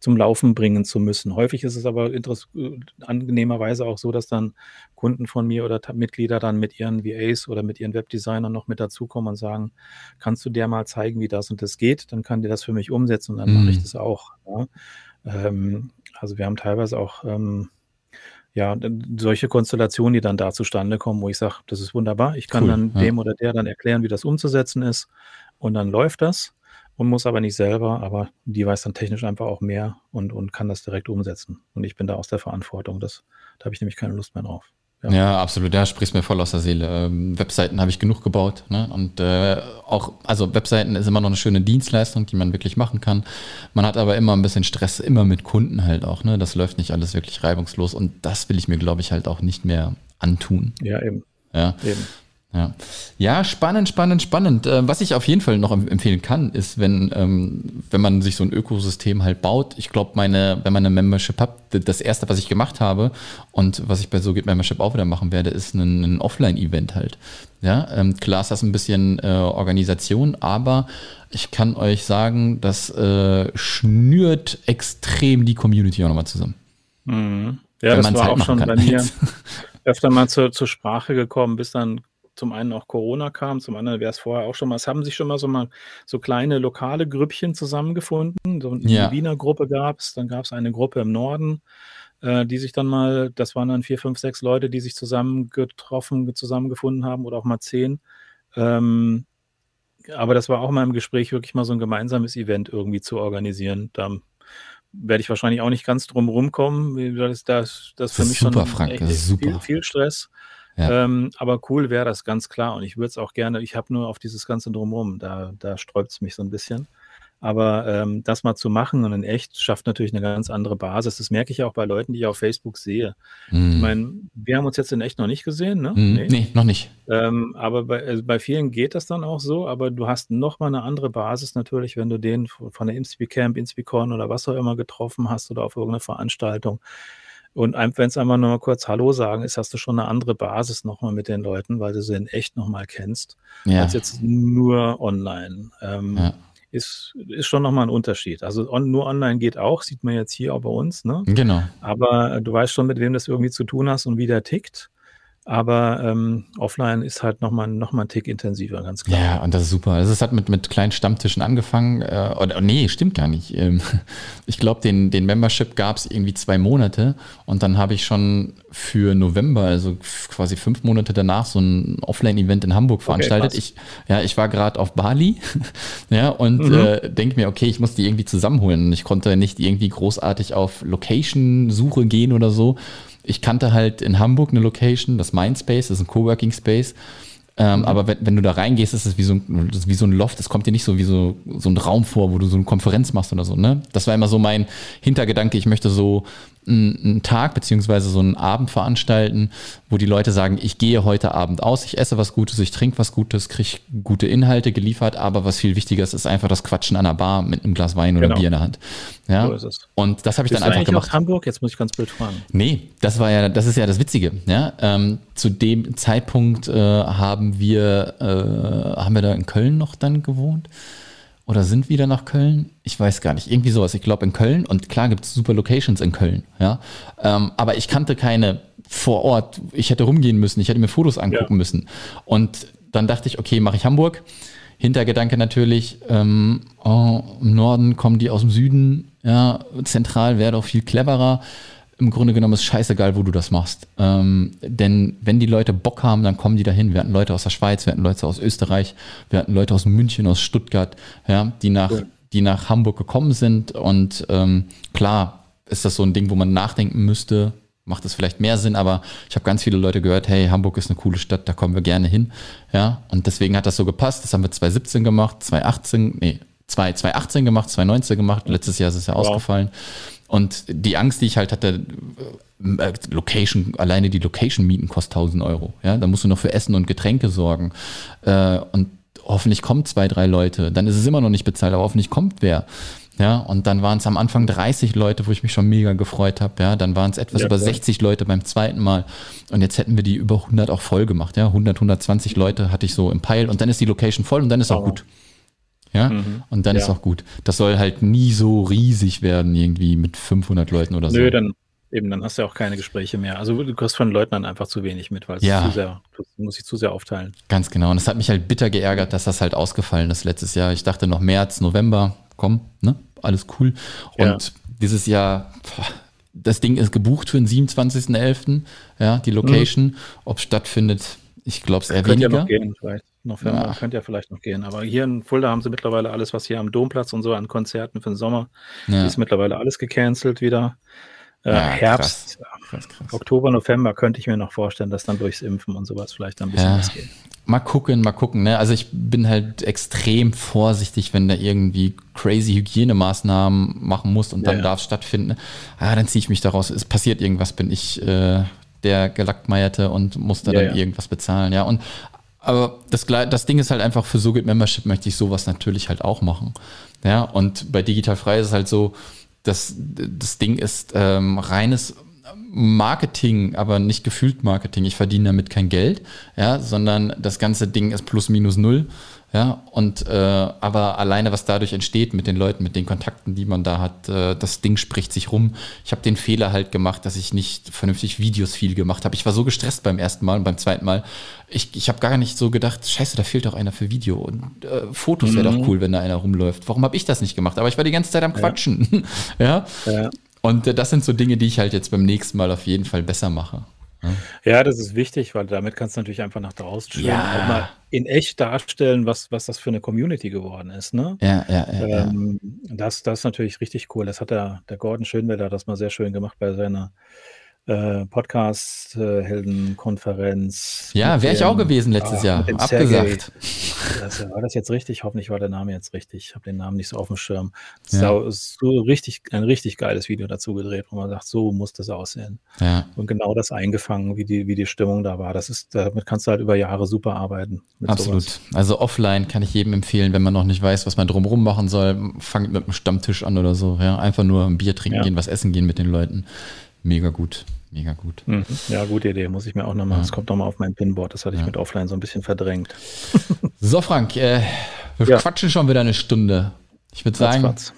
zum Laufen bringen zu müssen.“ Häufig ist es aber äh, angenehmerweise auch so, dass dann Kunden von mir oder Mitglieder dann mit ihren VAs oder mit ihren Webdesignern noch mit dazukommen und sagen: „Kannst du der mal zeigen, wie das und das geht? Dann kann der das für mich umsetzen und dann mache ich Mhm. das auch“, ja? Ähm, also, wir haben teilweise auch, ähm, ja, solche Konstellationen, die dann da zustande kommen, wo ich sage: „Das ist wunderbar. Ich kann Cool, dann ja. dem oder der dann erklären, wie das umzusetzen ist und dann läuft das und muss aber nicht selber, aber die weiß dann technisch einfach auch mehr und und kann das direkt umsetzen. Und ich bin da aus der Verantwortung. Das da habe ich nämlich keine Lust mehr drauf. Ja. ja, absolut. Ja, sprichst mir voll aus der Seele. Ähm, Webseiten habe ich genug gebaut. Ne? Und äh, auch, also Webseiten ist immer noch eine schöne Dienstleistung, die man wirklich machen kann. Man hat aber immer ein bisschen Stress, immer mit Kunden halt auch. Ne? Das läuft nicht alles wirklich reibungslos. Und das will ich mir, glaube ich, halt auch nicht mehr antun. Ja, eben. Ja. Eben. Ja. ja, spannend, spannend, spannend. Äh, was ich auf jeden Fall noch empfehlen kann, ist, wenn, ähm, wenn man sich so ein Ökosystem halt baut. Ich glaube, meine, wenn man eine Membership hat, das erste, was ich gemacht habe und was ich bei So geht Membership auch wieder machen werde, ist ein, ein Offline-Event halt. Ja, ähm, klar ist das ein bisschen äh, Organisation, aber ich kann euch sagen, das äh, schnürt extrem die Community auch nochmal zusammen. Mhm. Ja, das war halt auch schon kann. bei mir öfter mal zur, zur Sprache gekommen, bis dann zum einen auch Corona kam, zum anderen wäre es vorher auch schon mal, es haben sich schon mal so mal so kleine lokale Grüppchen zusammengefunden. So eine ja. Wiener Gruppe gab es, dann gab es eine Gruppe im Norden, äh, die sich dann mal, das waren dann vier, fünf, sechs Leute, die sich zusammen getroffen, zusammengefunden haben oder auch mal zehn. Ähm, aber das war auch mal im Gespräch, wirklich mal so ein gemeinsames Event irgendwie zu organisieren. Da werde ich wahrscheinlich auch nicht ganz drum rumkommen. Das, das, das, das für mich super, schon Frank, echt, super. Viel, viel Stress. Ja. Ähm, aber cool wäre das ganz klar und ich würde es auch gerne, ich habe nur auf dieses ganze Drumherum, da, da sträubt es mich so ein bisschen. Aber ähm, das mal zu machen und in echt schafft natürlich eine ganz andere Basis. Das merke ich ja auch bei Leuten, die ich auf Facebook sehe. Mm. Ich meine, wir haben uns jetzt in echt noch nicht gesehen, ne? Mm, nee. nee. noch nicht. Ähm, aber bei, also bei vielen geht das dann auch so, aber du hast nochmal eine andere Basis natürlich, wenn du den von der InSpeak Camp, InSpeakCon oder was auch immer getroffen hast oder auf irgendeiner Veranstaltung. Und wenn es einfach nur mal kurz Hallo sagen ist, hast du schon eine andere Basis nochmal mit den Leuten, weil du sie in echt nochmal kennst, ja. als jetzt nur online. Ähm, ja. Ist, ist schon nochmal ein Unterschied. Also on, nur online geht auch, sieht man jetzt hier auch bei uns. Ne? Genau. Aber du weißt schon, mit wem das irgendwie zu tun hast und wie der tickt. Aber ähm, offline ist halt nochmal noch mal ein Tick intensiver, ganz klar. Ja, und das ist super. Also es hat mit, mit kleinen Stammtischen angefangen. Äh, oder, nee, stimmt gar nicht. Ähm, ich glaube, den, den Membership gab es irgendwie zwei Monate. Und dann habe ich schon für November, also quasi fünf Monate danach, so ein Offline-Event in Hamburg veranstaltet. Okay, ich, ja, ich war gerade auf Bali ja, und mhm. äh, denke mir, okay, ich muss die irgendwie zusammenholen. Ich konnte nicht irgendwie großartig auf Location-Suche gehen oder so ich kannte halt in Hamburg eine Location, das Mindspace, das ist ein Coworking Space. Ähm, mhm. Aber wenn, wenn, du da reingehst, ist es wie so, ein, wie so ein Loft. Es kommt dir nicht so wie so, so ein Raum vor, wo du so eine Konferenz machst oder so. Ne? Das war immer so mein Hintergedanke. Ich möchte so einen Tag beziehungsweise so einen Abend veranstalten, wo die Leute sagen, ich gehe heute Abend aus, ich esse was Gutes, ich trinke was Gutes, kriege gute Inhalte geliefert, aber was viel wichtiger ist, ist einfach das Quatschen an der Bar mit einem Glas Wein oder genau. Bier in der Hand. Ja? So ist es. Und das habe ich Bist dann einfach gemacht. Aus Hamburg? Jetzt muss ich ganz blöd fragen. Nee, das war ja, das ist ja das Witzige. Ja? Ähm, zu dem Zeitpunkt äh, haben wir, äh, haben wir da in Köln noch dann gewohnt oder sind wieder nach Köln. Ich weiß gar nicht, irgendwie sowas. Ich glaube in Köln und klar gibt es super Locations in Köln, ja. Ähm, aber ich kannte keine vor Ort. Ich hätte rumgehen müssen, ich hätte mir Fotos angucken ja. müssen. Und dann dachte ich, okay, mache ich Hamburg. Hintergedanke natürlich, ähm, oh, im Norden kommen die aus dem Süden, ja, zentral wäre doch viel cleverer im Grunde genommen ist scheißegal, wo du das machst. Ähm, denn wenn die Leute Bock haben, dann kommen die dahin. Wir hatten Leute aus der Schweiz, wir hatten Leute aus Österreich, wir hatten Leute aus München, aus Stuttgart, ja, die nach, ja. die nach Hamburg gekommen sind. Und ähm, klar ist das so ein Ding, wo man nachdenken müsste, macht es vielleicht mehr Sinn, aber ich habe ganz viele Leute gehört, hey, Hamburg ist eine coole Stadt, da kommen wir gerne hin. Ja, und deswegen hat das so gepasst. Das haben wir 2017 gemacht, 2018, nee, 2018 gemacht, 2019 gemacht, letztes Jahr ist es ja wow. ausgefallen. Und die Angst, die ich halt hatte, äh, Location, alleine die Location mieten kostet 1000 Euro. Ja, da musst du noch für Essen und Getränke sorgen. Äh, und hoffentlich kommen zwei, drei Leute. Dann ist es immer noch nicht bezahlt, aber hoffentlich kommt wer. Ja, und dann waren es am Anfang 30 Leute, wo ich mich schon mega gefreut habe. Ja, dann waren es etwas ja, über 60 Leute beim zweiten Mal. Und jetzt hätten wir die über 100 auch voll gemacht. Ja, 100, 120 Leute hatte ich so im Peil. Und dann ist die Location voll und dann ist auch gut. Ja, mhm. und dann ja. ist auch gut. Das soll halt nie so riesig werden, irgendwie mit 500 Leuten oder so. Nö, dann eben, dann hast du ja auch keine Gespräche mehr. Also du kriegst von Leuten dann einfach zu wenig mit, weil es ja. zu sehr, du musst dich zu sehr aufteilen. Ganz genau. Und es hat mich halt bitter geärgert, dass das halt ausgefallen ist letztes Jahr. Ich dachte noch März, November, komm, ne, alles cool. Und ja. dieses Jahr, das Ding ist gebucht für den 27.11., ja, die Location. Mhm. Ob stattfindet, ich glaube es eher weniger. Ja noch gehen, vielleicht. November ja. könnte ja vielleicht noch gehen. Aber hier in Fulda haben sie mittlerweile alles, was hier am Domplatz und so an Konzerten für den Sommer, ja. ist mittlerweile alles gecancelt wieder. Äh, ja, Herbst, krass, krass. Oktober, November könnte ich mir noch vorstellen, dass dann durchs Impfen und sowas vielleicht ein bisschen ja. was geht. Mal gucken, mal gucken. Ne? Also ich bin halt extrem vorsichtig, wenn da irgendwie crazy Hygienemaßnahmen machen muss und dann ja. darf es stattfinden. Ah, dann ziehe ich mich daraus. Es passiert irgendwas, bin ich äh, der Gelackmeierte und muss da ja, dann irgendwas bezahlen. Ja, und aber das, das Ding ist halt einfach, für So Membership möchte ich sowas natürlich halt auch machen. Ja, und bei Digital Frei ist es halt so, dass das Ding ist ähm, reines Marketing, aber nicht gefühlt Marketing. Ich verdiene damit kein Geld, ja, sondern das ganze Ding ist plus minus null. Ja, und äh, aber alleine, was dadurch entsteht mit den Leuten, mit den Kontakten, die man da hat, äh, das Ding spricht sich rum. Ich habe den Fehler halt gemacht, dass ich nicht vernünftig Videos viel gemacht habe. Ich war so gestresst beim ersten Mal und beim zweiten Mal. Ich, ich habe gar nicht so gedacht, scheiße, da fehlt doch einer für Video. Und äh, Fotos wäre mhm. doch cool, wenn da einer rumläuft. Warum habe ich das nicht gemacht? Aber ich war die ganze Zeit am Quatschen. ja. ja. ja. Und äh, das sind so Dinge, die ich halt jetzt beim nächsten Mal auf jeden Fall besser mache. Ja, das ist wichtig, weil damit kannst du natürlich einfach nach draußen stellen, ja. mal in echt darstellen, was, was das für eine Community geworden ist. Ne? Ja, ja, ja, ähm, Das, das ist natürlich richtig cool. Das hat der, der Gordon Schönwelder das mal sehr schön gemacht bei seiner äh, Podcast-Heldenkonferenz. Ja, wäre ich auch gewesen letztes ah, Jahr. Abgesagt. Das, war das jetzt richtig? Hoffentlich war der Name jetzt richtig. Ich habe den Namen nicht so auf dem Schirm. Ja. Ist so richtig, ein richtig geiles Video dazu gedreht, wo man sagt, so muss das aussehen. Ja. Und genau das eingefangen, wie die, wie die Stimmung da war. Das ist, damit kannst du halt über Jahre super arbeiten. Absolut. Sowas. Also offline kann ich jedem empfehlen, wenn man noch nicht weiß, was man drumherum machen soll, fangt mit einem Stammtisch an oder so. Ja, einfach nur ein Bier trinken ja. gehen, was essen gehen mit den Leuten. Mega gut mega gut. Mhm. Ja, gute Idee. Muss ich mir auch nochmal, ja. das kommt nochmal auf mein Pinboard. Das hatte ich ja. mit Offline so ein bisschen verdrängt. So, Frank, äh, wir ja. quatschen schon wieder eine Stunde. Ich würde sagen, Platz.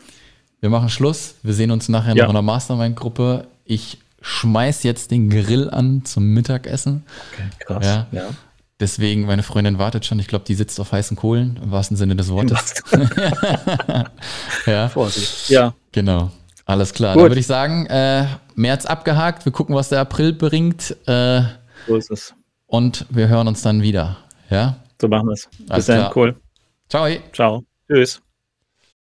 wir machen Schluss. Wir sehen uns nachher noch in der Mastermind-Gruppe. Ich schmeiß jetzt den Grill an zum Mittagessen. Okay, krass. Ja. ja. Deswegen, meine Freundin wartet schon. Ich glaube, die sitzt auf heißen Kohlen, im wahrsten Sinne des Wortes. ja. Vorsicht. Ja. Genau. Alles klar. Gut. Dann würde ich sagen, äh, März abgehakt. Wir gucken, was der April bringt. Äh, so ist es. Und wir hören uns dann wieder. Ja? So machen wir es. Bis dann. Cool. Ciao. Ciao. Tschüss.